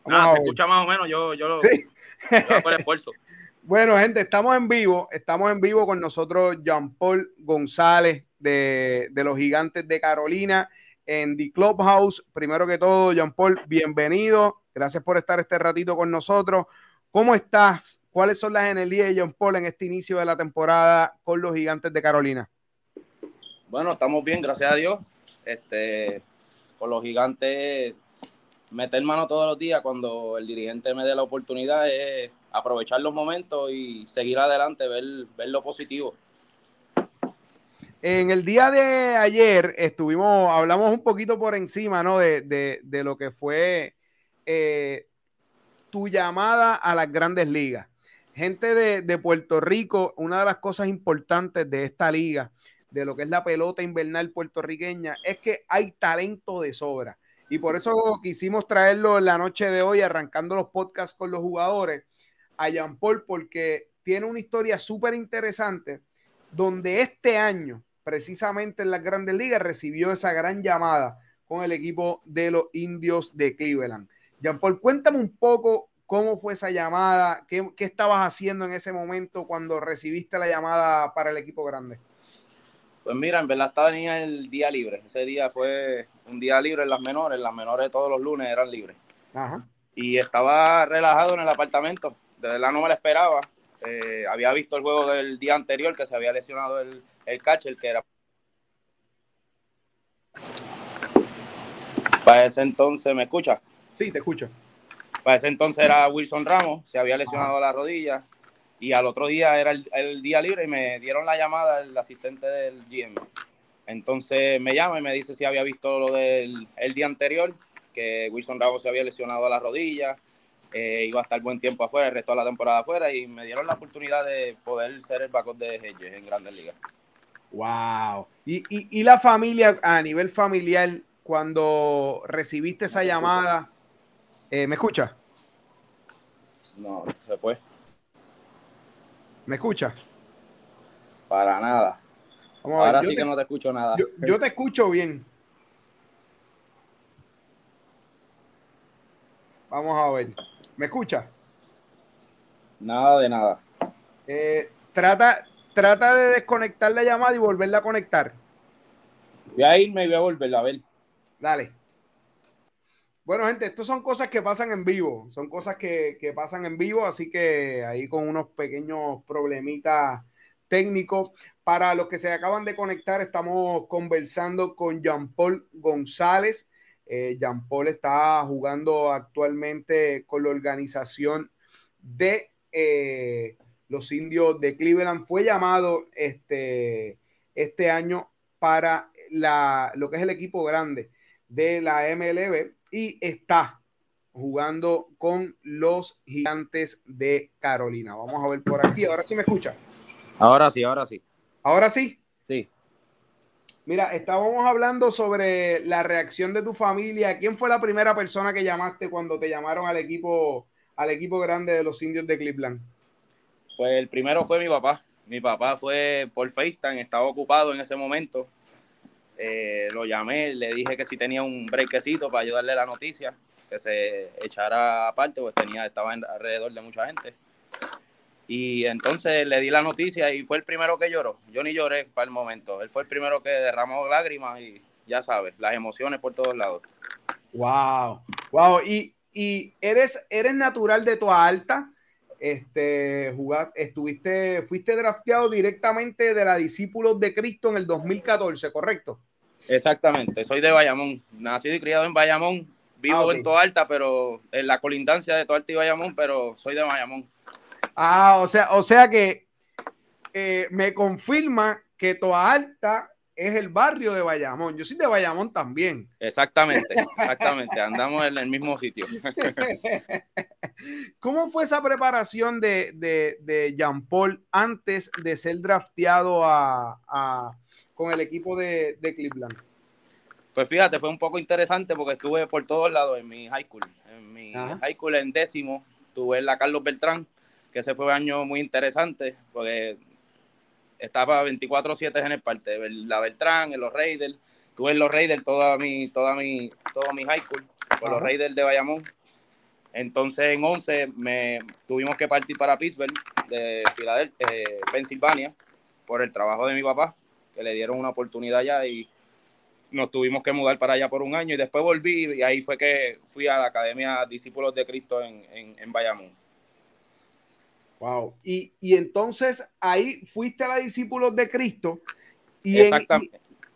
Nada, se escucha más o menos, yo, yo lo ¿Sí? yo el esfuerzo.
bueno, gente, estamos en vivo, estamos en vivo con nosotros Jean Paul González de, de los Gigantes de Carolina en The Clubhouse. Primero que todo, Jean Paul, bienvenido. Gracias por estar este ratito con nosotros. ¿Cómo estás? ¿Cuáles son las energías de John Paul en este inicio de la temporada con los gigantes de Carolina?
Bueno, estamos bien, gracias a Dios. Este, con los gigantes, meter mano todos los días cuando el dirigente me dé la oportunidad es aprovechar los momentos y seguir adelante, ver, ver lo positivo.
En el día de ayer estuvimos, hablamos un poquito por encima, ¿no? De, de, de lo que fue eh, tu llamada a las grandes ligas. Gente de, Puerto Rico, una de las cosas importantes de esta liga, de lo que es la pelota invernal puertorriqueña, es que hay talento de sobra. y por eso quisimos traerlo en la noche de hoy, arrancando los podcasts con los jugadores, a Jean Paul, porque tiene una historia súper interesante, donde este año, precisamente en las grandes ligas, recibió esa gran llamada con el equipo de los indios de Cleveland. Jean Paul, cuéntame un poco cómo fue esa llamada, qué, qué estabas haciendo en ese momento cuando recibiste la llamada para el equipo grande.
Pues mira, en verdad estaba en el día libre. Ese día fue un día libre en las menores. Las menores todos los lunes eran libres. Y estaba relajado en el apartamento. De verdad no me lo esperaba. Eh, había visto el juego del día anterior que se había lesionado el, el catcher, que era. Para ese entonces, ¿me escucha?
Sí, te escucho.
Para ese entonces era Wilson Ramos, se había lesionado la rodilla y al otro día era el, día libre y me dieron la llamada el asistente del GM. Entonces me llama y me dice si había visto lo del el día anterior, que Wilson Ramos se había lesionado a la rodilla, eh, iba a estar buen tiempo afuera, el resto de la temporada afuera y me dieron la oportunidad de poder ser el backup de Hedges en Grandes Ligas.
Wow. ¿Y, y, la familia, a nivel familiar, cuando recibiste esa llamada, eh, ¿me escucha?
No, se fue.
¿Me escucha?
Para nada. Ahora sí que no te escucho nada.
Yo, te escucho bien. Vamos a ver. ¿Me escucha?
Nada de nada.
Eh, trata, trata de desconectar la llamada y volverla a conectar.
Voy a irme y voy a volverla a ver.
Dale. Bueno, gente, estas son cosas que pasan en vivo, son cosas que, pasan en vivo, así que ahí con unos pequeños problemitas técnicos. Para los que se acaban de conectar, estamos conversando con Jean Paul González. Eh, Jean Paul está jugando actualmente con la organización de eh, los indios de Cleveland. Fue llamado este, este año para la, lo que es el equipo grande de la MLB y está jugando con los gigantes de Carolina. Vamos a ver por aquí. Ahora sí me escucha.
Ahora sí, ahora sí.
Ahora sí.
Sí.
Mira, estábamos hablando sobre la reacción de tu familia. ¿Quién fue la primera persona que llamaste cuando te llamaron al equipo, al equipo grande de los indios de Cleveland?
Pues el primero fue mi papá. Mi papá fue por FaceTime, estaba ocupado en ese momento eh, lo llamé, le dije que si tenía un brequecito para ayudarle la noticia, que se echara aparte, pues tenía, estaba alrededor de mucha gente. Y entonces le di la noticia y fue el primero que lloró. Yo ni lloré para el momento. Él fue el primero que derramó lágrimas y ya sabes, las emociones por todos lados.
Wow, wow. Y, y eres, eres natural de Toa Alta. Este, jugaste, estuviste, fuiste drafteado directamente de la Discípulos de Cristo en el 2014, ¿correcto?
Exactamente, soy de Bayamón, nacido y criado en Bayamón, vivo ah, en Toalta, pero en la colindancia de Toalta y Bayamón, pero soy de Bayamón.
Ah, o sea, o sea que eh, me confirma que Toalta es el barrio de Bayamón. Yo soy de Bayamón también.
Exactamente, exactamente. Andamos en el mismo sitio.
¿Cómo fue esa preparación de, de, Jean Paul antes de ser drafteado a, con el equipo de, de, Cleveland?
Pues fíjate, fue un poco interesante porque estuve por todos lados en mi high school. En mi high school en décimo, estuve en la Carlos Beltrán, que ese fue un año muy interesante porque estaba 24-7 en el parte, la Beltrán, en los Raiders. Estuve en los Raiders toda mi, toda mi, todo mi high school, con los Raiders de Bayamón. Entonces en 11 me tuvimos que partir para Pittsburgh, de Filadelfia, eh, Pensilvania, por el trabajo de mi papá, que le dieron una oportunidad allá y nos tuvimos que mudar para allá por un año y después volví y ahí fue que fui a la Academia Discípulos de Cristo en, en Bayamón.
Wow. Y, entonces ahí fuiste a la discípulos de Cristo. Y En,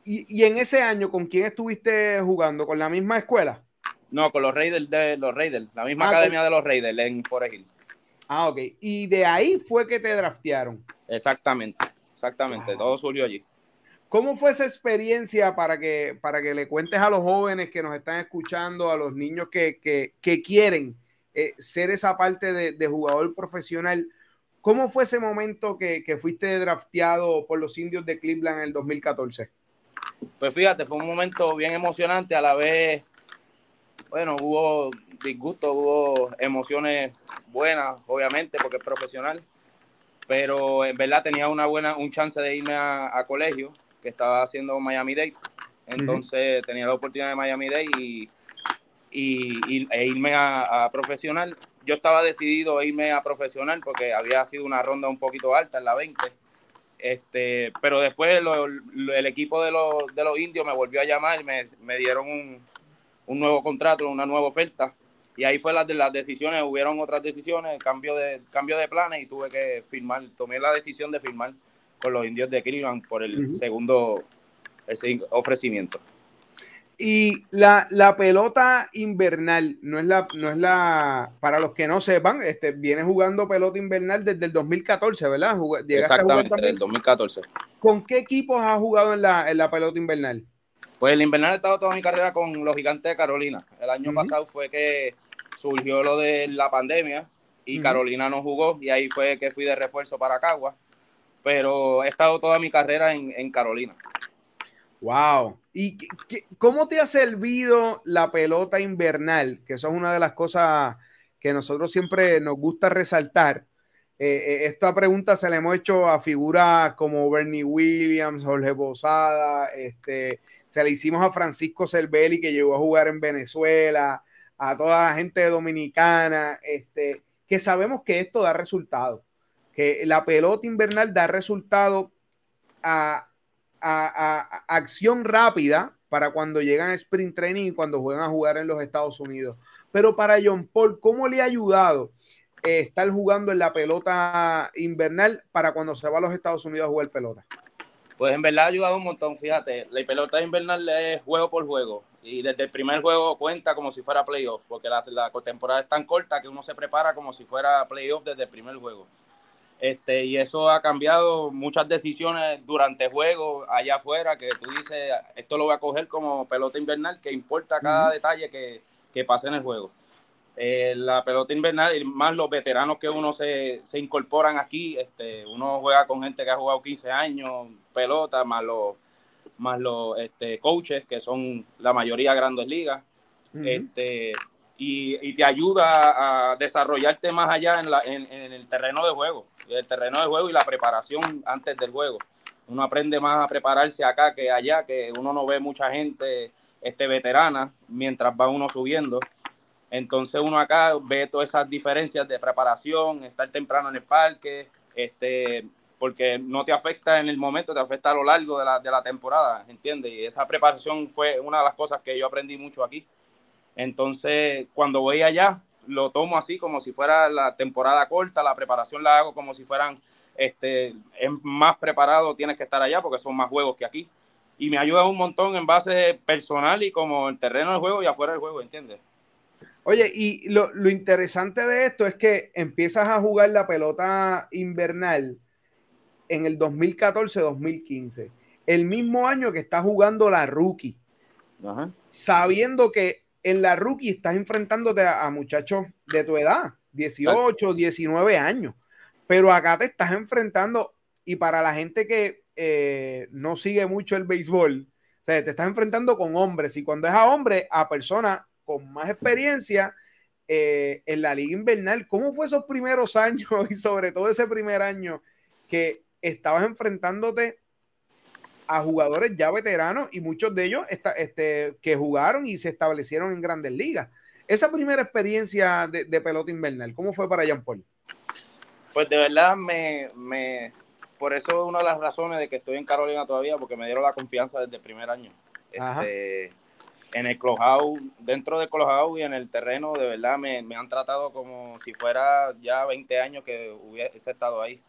y, en ese año, ¿con quién estuviste jugando? ¿Con la misma escuela?
No, con los Raiders de los Raiders, la misma ah, academia de los Raiders en Forest Hill.
Ah, ok. Y de ahí fue que te draftearon.
Exactamente, exactamente. Todo surgió allí.
¿Cómo fue esa experiencia para que, para que le cuentes a los jóvenes que nos están escuchando, a los niños que, que, que quieren eh, ser esa parte de, jugador profesional. ¿Cómo fue ese momento que, fuiste drafteado por los indios de Cleveland en el 2014?
Pues fíjate, fue un momento bien emocionante, a la vez Bueno, hubo disgusto, hubo emociones buenas, obviamente, porque es profesional, pero en verdad tenía una buena, un chance de irme a, colegio, que estaba haciendo Miami Dade, entonces tenía la oportunidad de Miami Dade y, y, e irme a, profesional. Yo estaba decidido a irme a profesional porque había sido una ronda un poquito alta en la 20. Este, pero después el equipo de los, de los indios me volvió a llamar y me, me dieron un, un nuevo contrato, una nueva oferta. Y ahí fue las las decisiones, hubieron otras decisiones, cambio de, cambio de planes y tuve que firmar, tomé la decisión de firmar con los indios de Cleveland por el segundo ofrecimiento.
Y la, la, pelota invernal no es la, no es la, para los que no sepan, este, viene jugando pelota invernal desde el 2014, ¿verdad?
Exactamente, desde el 2014.
¿Con qué equipos has jugado en la, en la pelota invernal?
Pues el invernal he estado toda mi carrera con los gigantes de Carolina. El año pasado fue que surgió lo de la pandemia y Carolina no jugó y ahí fue que fui de refuerzo para Cagua. Pero he estado toda mi carrera en, Carolina.
Wow. ¿Y cómo te ha servido la pelota invernal? Que eso es una de las cosas que nosotros siempre nos gusta resaltar. Eh, eh, esta pregunta se le hemos hecho a figuras como Bernie Williams, Jorge Posada, este, se le hicimos a Francisco Cervelli, que llegó a jugar en Venezuela, a toda la gente dominicana, este, que sabemos que esto da resultado, que la pelota invernal da resultado a, acción rápida para cuando llegan a sprint training y cuando juegan a jugar en los Estados Unidos. Pero para John Paul, ¿cómo le ha ayudado eh, estar jugando en la pelota invernal para cuando se va a los Estados Unidos a jugar pelota?
Pues en verdad ha ayudado un montón, fíjate, la pelota invernal es juego por juego y desde el primer juego cuenta como si fuera playoff, porque la, la temporada es tan corta que uno se prepara como si fuera playoff desde el primer juego. Este, y eso ha cambiado muchas decisiones durante juego, allá afuera, que tú dices, esto lo voy a coger como pelota invernal, que importa cada detalle que, que pase en el juego. Eh, la pelota invernal, y más los veteranos que uno se, se, incorporan aquí, este, uno juega con gente que ha jugado 15 años, pelota, más los, más los este, coaches, que son la mayoría grandes ligas, este, y, te ayuda a desarrollarte más allá en, la, en, el terreno de juego, el terreno de juego y la preparación antes del juego. Uno aprende más a prepararse acá que allá, que uno no ve mucha gente este, veterana mientras va uno subiendo. Entonces uno acá ve todas esas diferencias de preparación, estar temprano en el parque, este, porque no te afecta en el momento, te afecta a lo largo de la, de la temporada, ¿entiendes? Y esa preparación fue una de las cosas que yo aprendí mucho aquí. Entonces, cuando voy allá, lo tomo así como si fuera la temporada corta, la preparación la hago como si fueran, este, es más preparado, tienes que estar allá porque son más juegos que aquí. Y me ayuda un montón en base personal y como en terreno del juego y afuera del juego, ¿entiendes?
Oye, y lo, interesante de esto es que empiezas a jugar la pelota invernal en el 2014-2015, el mismo año que estás jugando la rookie, sabiendo que en la rookie estás enfrentándote a, muchachos de tu edad, 18, 19 años, pero acá te estás enfrentando y para la gente que eh, no sigue mucho el béisbol, o sea, te estás enfrentando con hombres y cuando es a hombres, a personas con más experiencia eh, en la liga invernal. ¿Cómo fue esos primeros años y sobre todo ese primer año que estabas enfrentándote a jugadores ya veteranos y muchos de ellos este, que jugaron y se establecieron en grandes ligas? Esa primera experiencia de, pelota invernal, ¿cómo fue para Jean Paul?
Pues de verdad me, me, por eso es una de las razones de que estoy en Carolina todavía, porque me dieron la confianza desde el primer año. Este, en el clubhouse, dentro del clubhouse y en el terreno, de verdad me, han tratado como si fuera ya 20 años que hubiese estado ahí.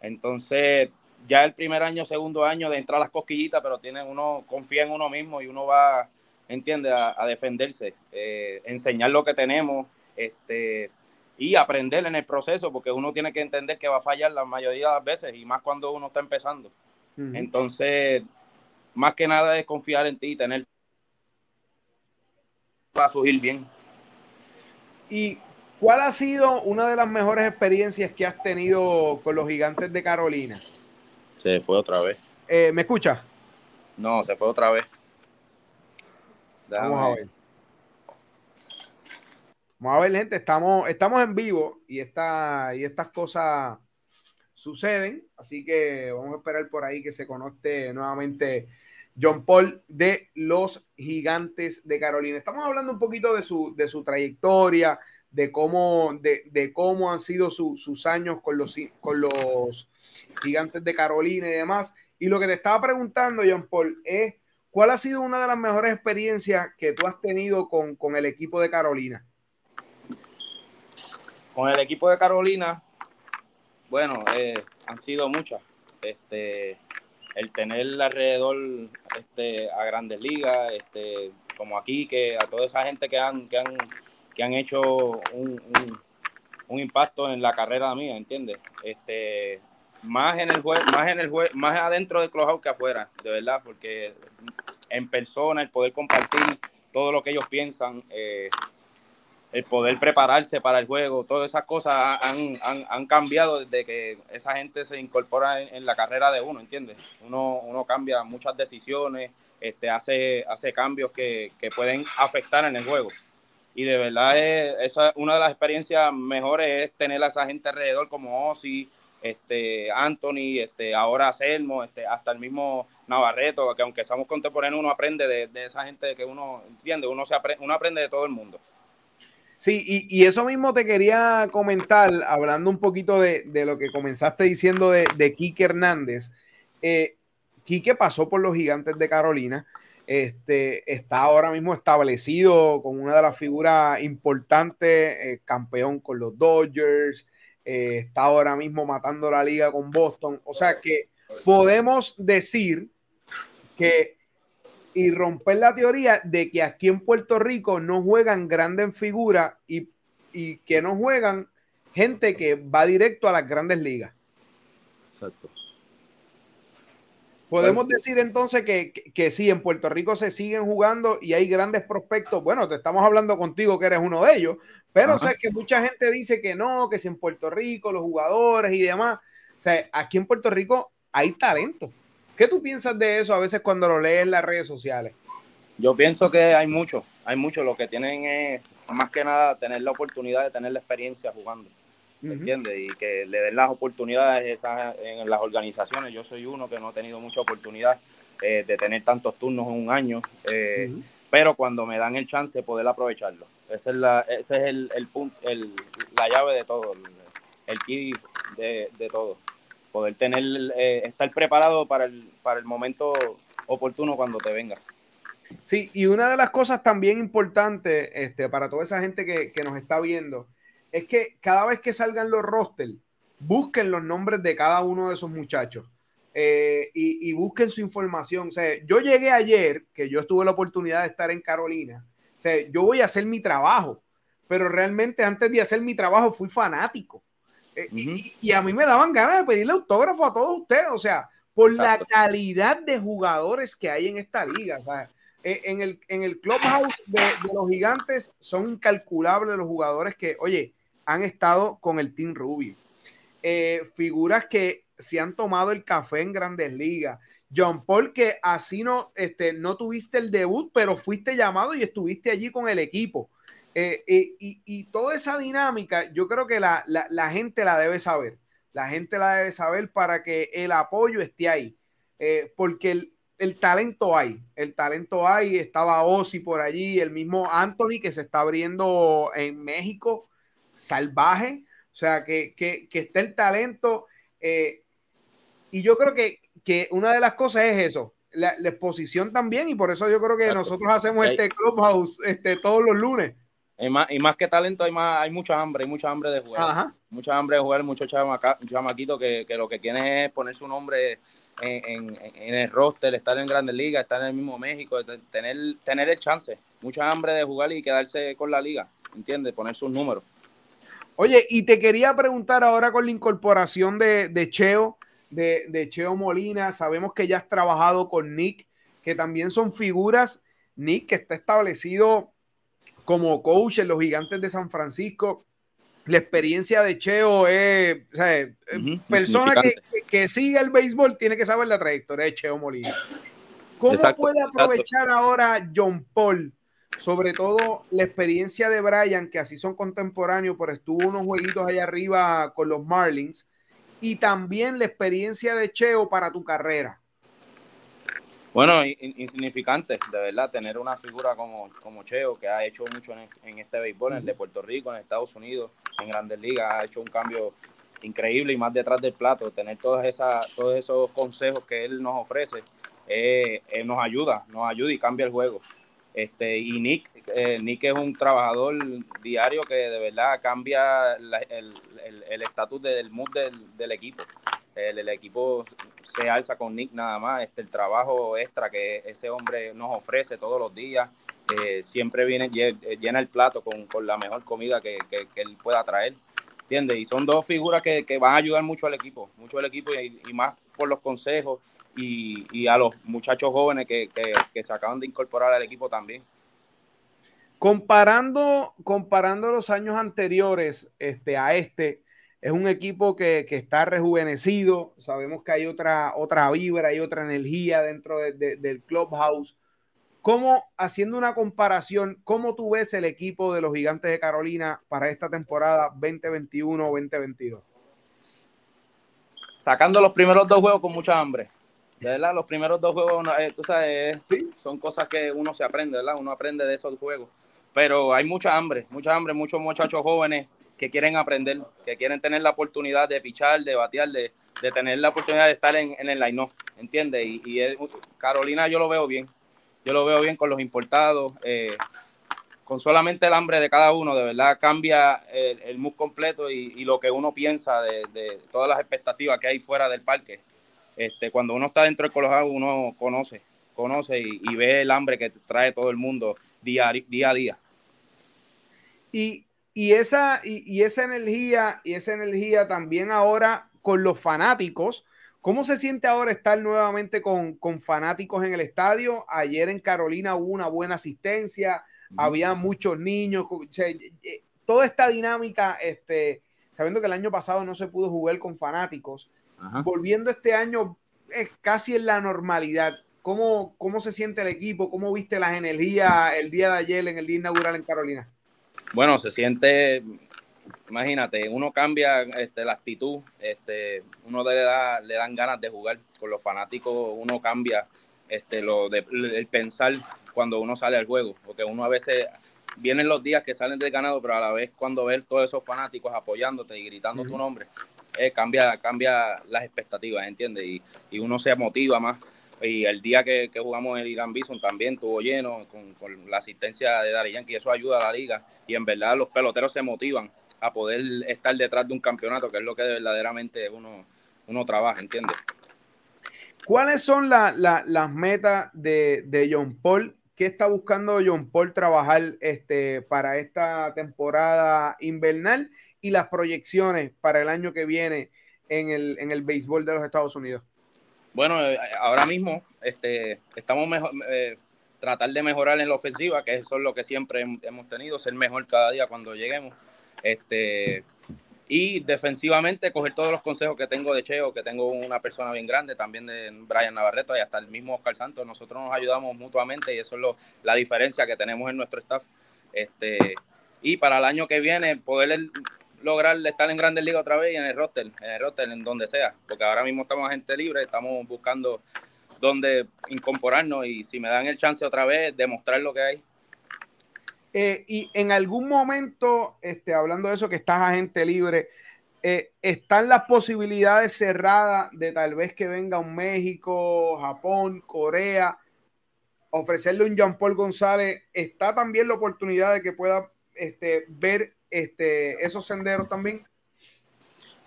Entonces, ya el primer año, segundo año de entrar a las cosquillitas, pero tiene uno, confía en uno mismo y uno va, entiende, a, defenderse, eh, enseñar lo que tenemos, este, y aprender en el proceso, porque uno tiene que entender que va a fallar la mayoría de las veces, y más cuando uno está empezando. Entonces, más que nada es confiar en ti y tener va a surgir bien.
¿Y cuál ha sido una de las mejores experiencias que has tenido con los gigantes de Carolina?
Se fue otra vez.
Eh, ¿Me escucha?
No, se fue otra vez.
Vamos a ver. Vamos a ver, gente, estamos, estamos en vivo y, esta, y estas cosas suceden, así que vamos a esperar por ahí que se conecte nuevamente John Paul de los Gigantes de Carolina. Estamos hablando un poquito de su, de su trayectoria, de cómo, de, cómo han sido sus años con los, con los Gigantes de Carolina y demás. Y lo que te estaba preguntando, John Paul, es ¿cuál ha sido una de las mejores experiencias que tú has tenido con, con el equipo de Carolina?
Con el equipo de Carolina, bueno, eh, han sido muchas. Este, el tener alrededor este, a grandes ligas, este, como aquí, que a toda esa gente que han, que han, que han hecho un, impacto en la carrera mía, ¿entiendes? Este, más en el juego, más en el juego, más adentro del clubhouse que afuera, de verdad, porque en persona, el poder compartir todo lo que ellos piensan, eh, el poder prepararse para el juego, todas esas cosas han, han, han cambiado desde que esa gente se incorpora en, la carrera de uno, ¿entiendes? Uno, uno cambia muchas decisiones, este, hace, hace cambios que, que pueden afectar en el juego. Y de verdad, es, esa, una de las experiencias mejores es tener a esa gente alrededor como Ozzy, este, Anthony, este, ahora Selmo, este, hasta el mismo Navarreto, que aunque somos contemporáneos, uno aprende de, de esa gente que uno entiende, uno, se aprende, uno aprende de todo el mundo.
Sí, y, eso mismo te quería comentar, hablando un poquito de, lo que comenzaste diciendo de, de Quique Hernández. Eh, Quique pasó por los gigantes de Carolina, este, está ahora mismo establecido como una de las figuras importantes, eh, campeón con los Dodgers, eh, está ahora mismo matando la liga con Boston. O sea que podemos decir que y romper la teoría de que aquí en Puerto Rico no juegan grandes figuras y, y que no juegan gente que va directo a las grandes ligas. Exacto. Podemos decir entonces que, que, sí, en Puerto Rico se siguen jugando y hay grandes prospectos. Bueno, te estamos hablando contigo que eres uno de ellos, pero sé que mucha gente dice que no, que si en Puerto Rico los jugadores y demás. O sea, aquí en Puerto Rico hay talento. ¿Qué tú piensas de eso a veces cuando lo lees en las redes sociales?
Yo pienso que hay mucho, hay mucho. Lo que tienen es más que nada tener la oportunidad de tener la experiencia jugando. ¿Me entiendes? Y que le den las oportunidades esas en las organizaciones. Yo soy uno que no ha tenido mucha oportunidad eh, de tener tantos turnos en un año, eh, pero cuando me dan el chance de poder aprovecharlo. Ese es, la, ese es el, el punto, el, la llave de todo, el, el key de, de todo poder tener, eh, estar preparado para el, para el momento oportuno cuando te venga.
Sí, y una de las cosas también importantes este, para toda esa gente que, nos está viendo es que cada vez que salgan los rosters, busquen los nombres de cada uno de esos muchachos eh, y, busquen su información. O sea, yo llegué ayer, que yo tuve la oportunidad de estar en Carolina. O sea, yo voy a hacer mi trabajo, pero realmente antes de hacer mi trabajo fui fanático. Eh, y, a mí me daban ganas de pedirle autógrafo a todos ustedes, o sea, por la calidad de jugadores que hay en esta liga. O sea, eh, en, el, en el clubhouse de, los gigantes son incalculables los jugadores que, oye, han estado con el Team Ruby. Eh, figuras que se han tomado el café en grandes ligas. John Paul, que así no, este, no tuviste el debut, pero fuiste llamado y estuviste allí con el equipo. Eh, eh, y, toda esa dinámica, yo creo que la, gente la debe saber. La gente la debe saber para que el apoyo esté ahí. Porque el, talento hay. El talento hay. Estaba Ozzy por allí, el mismo Anthony que se está abriendo en México, salvaje. O sea, que, que, está el talento. y yo creo que, que una de las cosas es eso. La, exposición también, y por eso yo creo que nosotros hacemos este clubhouse este, todos los lunes
y más, y más que talento, hay más, hay mucha hambre, hay mucha hambre de jugar. Mucha hambre de jugar, muchos chamaquitos que, que, lo que quieren es poner su nombre en, en, el roster, estar en Grandes Ligas, estar en el mismo México, tener, tener el chance. Mucha hambre de jugar y quedarse con la liga, ¿entiendes? Poner sus números.
Oye, y te quería preguntar ahora con la incorporación de, de Cheo, de, de Cheo Molina, sabemos que ya has trabajado con Nick, que también son figuras. Nick, que está establecido como coach en los gigantes de San Francisco. La experiencia de Cheo es, o persona que, que, sigue el béisbol tiene que saber la trayectoria de Cheo Molina. ¿Cómo puede aprovechar ahora John Paul sobre todo la experiencia de Brian, que así son contemporáneos, pero estuvo unos jueguitos allá arriba con los Marlins, y también la experiencia de Cheo para tu carrera.
Bueno, insignificante, de verdad, tener una figura como, como Cheo, que ha hecho mucho en, este béisbol, en el de Puerto Rico, en Estados Unidos, en Grandes Ligas, ha hecho un cambio increíble y más detrás del plato, tener todas esas, todos esos consejos que él nos ofrece, eh, nos ayuda, nos ayuda y cambia el juego. Este, y Nick, eh, Nick es un trabajador diario que de verdad cambia el estatus del mood del, equipo. El, equipo se alza con Nick nada más. Este, el trabajo extra que ese hombre nos ofrece todos los días. Eh, siempre viene, llena el plato con, la mejor comida que, él pueda traer. ¿Entiendes? Y son dos figuras que, van a ayudar mucho al equipo, mucho al equipo y, más por los consejos y, a los muchachos jóvenes que, se acaban de incorporar al equipo también.
Comparando, comparando los años anteriores este, a este, es un equipo que, está rejuvenecido. Sabemos que hay otra, otra vibra, hay otra energía dentro del clubhouse. ¿Cómo, haciendo una comparación, cómo tú ves el equipo de los Gigantes de Carolina para esta temporada 2021-2022?
Sacando los primeros dos juegos con mucha hambre. De verdad, los primeros dos juegos, eh, tú sabes, son cosas que uno se aprende, ¿verdad? Uno aprende de esos juegos. Pero hay mucha hambre, mucha hambre, muchos muchachos jóvenes que quieren aprender, que quieren tener la oportunidad de pichar, de batear, de, tener la oportunidad de estar en, el line-up, ¿entiendes? Y, y Carolina yo lo veo bien, yo lo veo bien con los importados, eh, con solamente el hambre de cada uno, de verdad cambia el, el mood completo y, lo que uno piensa de, todas las expectativas que hay fuera del parque. Este, cuando uno está dentro del Colorado, uno conoce, conoce y, ve el hambre que trae todo el mundo día, día a día.
Y y esa, y, esa energía, y esa energía también ahora con los fanáticos. ¿Cómo se siente ahora estar nuevamente con, fanáticos en el estadio? Ayer en Carolina hubo una buena asistencia, había muchos niños, toda esta dinámica, este, sabiendo que el año pasado no se pudo jugar con fanáticos, volviendo este año es casi en la normalidad. ¿Cómo, ¿Cómo se siente el equipo? ¿Cómo viste las energías el día de ayer en el día inaugural en Carolina?
Bueno, se siente, imagínate, uno cambia este, la actitud, este, uno le, da, le dan ganas de jugar con los fanáticos, uno cambia este, lo de, el pensar cuando uno sale al juego, porque uno a veces vienen los días que salen del ganado, pero a la vez cuando ves todos esos fanáticos apoyándote y gritando tu nombre, eh, cambia, cambia las expectativas, ¿entiendes? Y, y uno se motiva más y el día que, jugamos el Irán Bison también estuvo lleno con, la asistencia de Dari Yankee. Eso ayuda a la liga. Y en verdad los peloteros se motivan a poder estar detrás de un campeonato, que es lo que verdaderamente uno, uno trabaja, ¿entiendes?
¿Cuáles son las metas de, John Paul? ¿Qué está buscando John Paul trabajar este, para esta temporada invernal y las proyecciones para el año que viene en el, en el béisbol de los Estados Unidos?
Bueno, eh, ahora mismo este, estamos mejor, eh, tratar de mejorar en la ofensiva, que eso es lo que siempre hemos tenido, ser mejor cada día cuando lleguemos. Este, y defensivamente coger todos los consejos que tengo de Cheo, que tengo una persona bien grande, también de Brian Navarreto y hasta el mismo Oscar Santos. Nosotros nos ayudamos mutuamente y eso es lo, la diferencia que tenemos en nuestro staff. Este, y para el año que viene poder lograr estar en Grandes Ligas otra vez y en el roster, en el roster, en donde sea, porque ahora mismo estamos a gente libre, estamos buscando dónde incorporarnos y si me dan el chance otra vez, demostrar lo que hay.
Eh, y en algún momento, este, hablando de eso, que estás a gente libre, eh, ¿están las posibilidades cerradas de tal vez que venga un México, Japón, Corea, ofrecerle un Jean Paul González? ¿Está también la oportunidad de que pueda este, ver este, esos senderos también?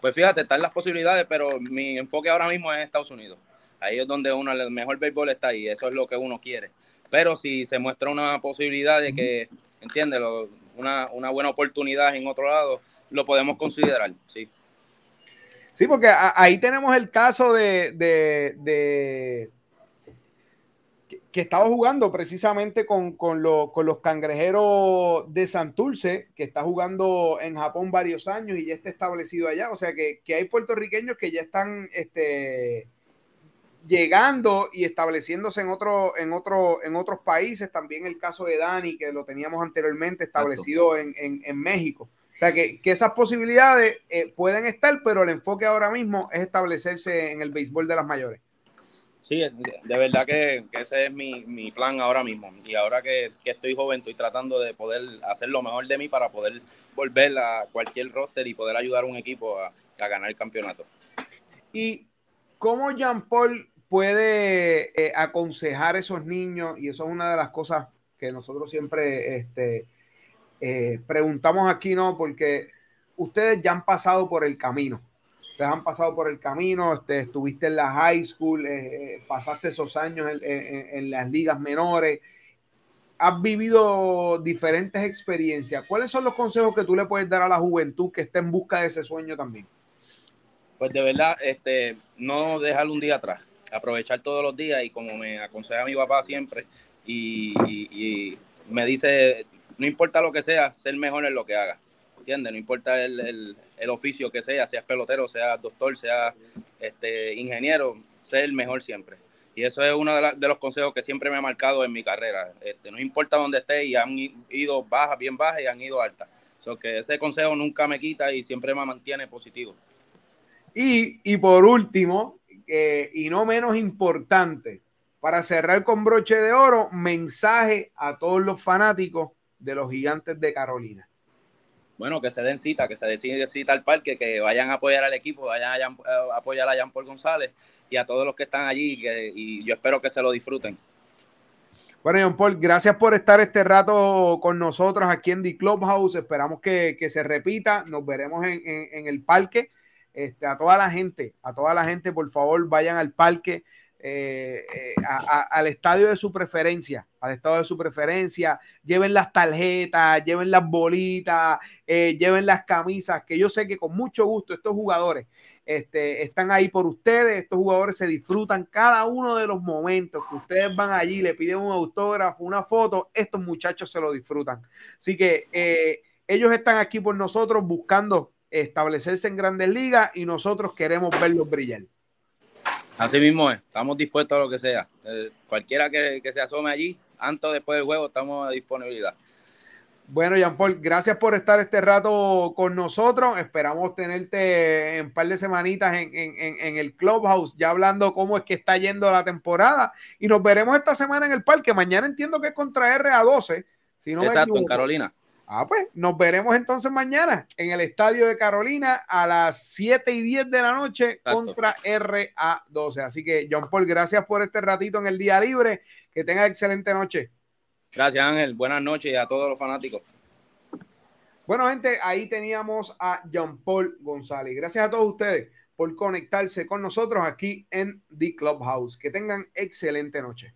Pues fíjate, están las posibilidades, pero mi enfoque ahora mismo es en Estados Unidos. Ahí es donde uno, el mejor béisbol está y eso es lo que uno quiere. Pero si se muestra una posibilidad de que, entiende Una, una buena oportunidad en otro lado, lo podemos considerar, sí.
Sí, porque ahí tenemos el caso de, de que estaba jugando precisamente con, los cangrejeros de Santurce, que está jugando en Japón varios años y ya está establecido allá. O sea que, hay puertorriqueños que ya están este, llegando y estableciéndose en, otro, en, otro, en otros países. También el caso de Dani, que lo teníamos anteriormente establecido en, en, México. O sea, que, que esas posibilidades eh, pueden estar, pero el enfoque ahora mismo es establecerse en el béisbol de las mayores.
Sí, de verdad que, ese es mi, plan ahora mismo. Y ahora que, estoy joven, estoy tratando de poder hacer lo mejor de mí para poder volver a cualquier roster y poder ayudar a un equipo a, ganar el campeonato.
¿Y cómo Jean Paul puede eh, aconsejar a esos niños? Y eso es una de las cosas que nosotros siempre este, eh, preguntamos aquí, ¿no? Porque ustedes ya han pasado por el camino ustedes han pasado por el camino, este, estuviste en la high school, eh, eh, pasaste esos años en, las ligas menores, has vivido diferentes experiencias. ¿Cuáles son los consejos que tú le puedes dar a la juventud que esté en busca de ese sueño también?
Pues de verdad, este, no dejar un día atrás, aprovechar todos los días y como me aconseja mi papá siempre y, me dice, no importa lo que sea, ser mejor en lo que haga. ¿Entiendes? No importa el oficio que sea, sea pelotero, sea doctor, sea este, ingeniero, ser el mejor siempre. Y eso es uno de, los consejos que siempre me ha marcado en mi carrera. Este, no importa dónde esté, y han ido bajas, bien bajas y han ido altas. So que ese consejo nunca me quita y siempre me mantiene positivo.
Y, por último, y no menos importante, para cerrar con broche de oro, mensaje a todos los fanáticos de los gigantes de Carolina
bueno, que se den cita, que se den cita al parque, que vayan a apoyar al equipo, vayan a, eh, apoyar a Jean Paul González y a todos los que están allí, y yo espero que se lo disfruten.
Bueno, Jean Paul, gracias por estar este rato con nosotros aquí en The Clubhouse. Esperamos que, se repita. Nos veremos en, el parque. Este, a toda la gente, a toda la gente, por favor, vayan al parque. Eh, eh, al estadio de su preferencia, al estado de su preferencia, lleven las tarjetas, lleven las bolitas, eh, lleven las camisas, que yo sé que con mucho gusto estos jugadores este, están ahí por ustedes, estos jugadores se disfrutan cada uno de los momentos que ustedes van allí, le piden un autógrafo, una foto, estos muchachos se lo disfrutan. Así que ellos están aquí por nosotros buscando establecerse en grandes ligas y nosotros queremos verlos brillar.
Así mismo es, estamos dispuestos a lo que sea. Eh, cualquiera que, se asome allí, antes o después del juego, estamos a disponibilidad.
Bueno, Jean Paul, gracias por estar este rato con nosotros. Esperamos tenerte en un par de semanitas en, el Clubhouse, ya hablando cómo es que está yendo la temporada. Y nos veremos esta semana en el parque. Mañana entiendo que es contra RA12. Si no
Exacto, en Carolina.
Ah, pues nos veremos entonces mañana en el estadio de Carolina a las 7 y 10 de la noche contra RA12. Así que, John Paul, gracias por este ratito en el día libre. Que tenga excelente noche.
Gracias, Ángel. Buenas noches a todos los fanáticos.
Bueno, gente, ahí teníamos a John Paul González. Gracias a todos ustedes por conectarse con nosotros aquí en The Clubhouse. Que tengan excelente noche.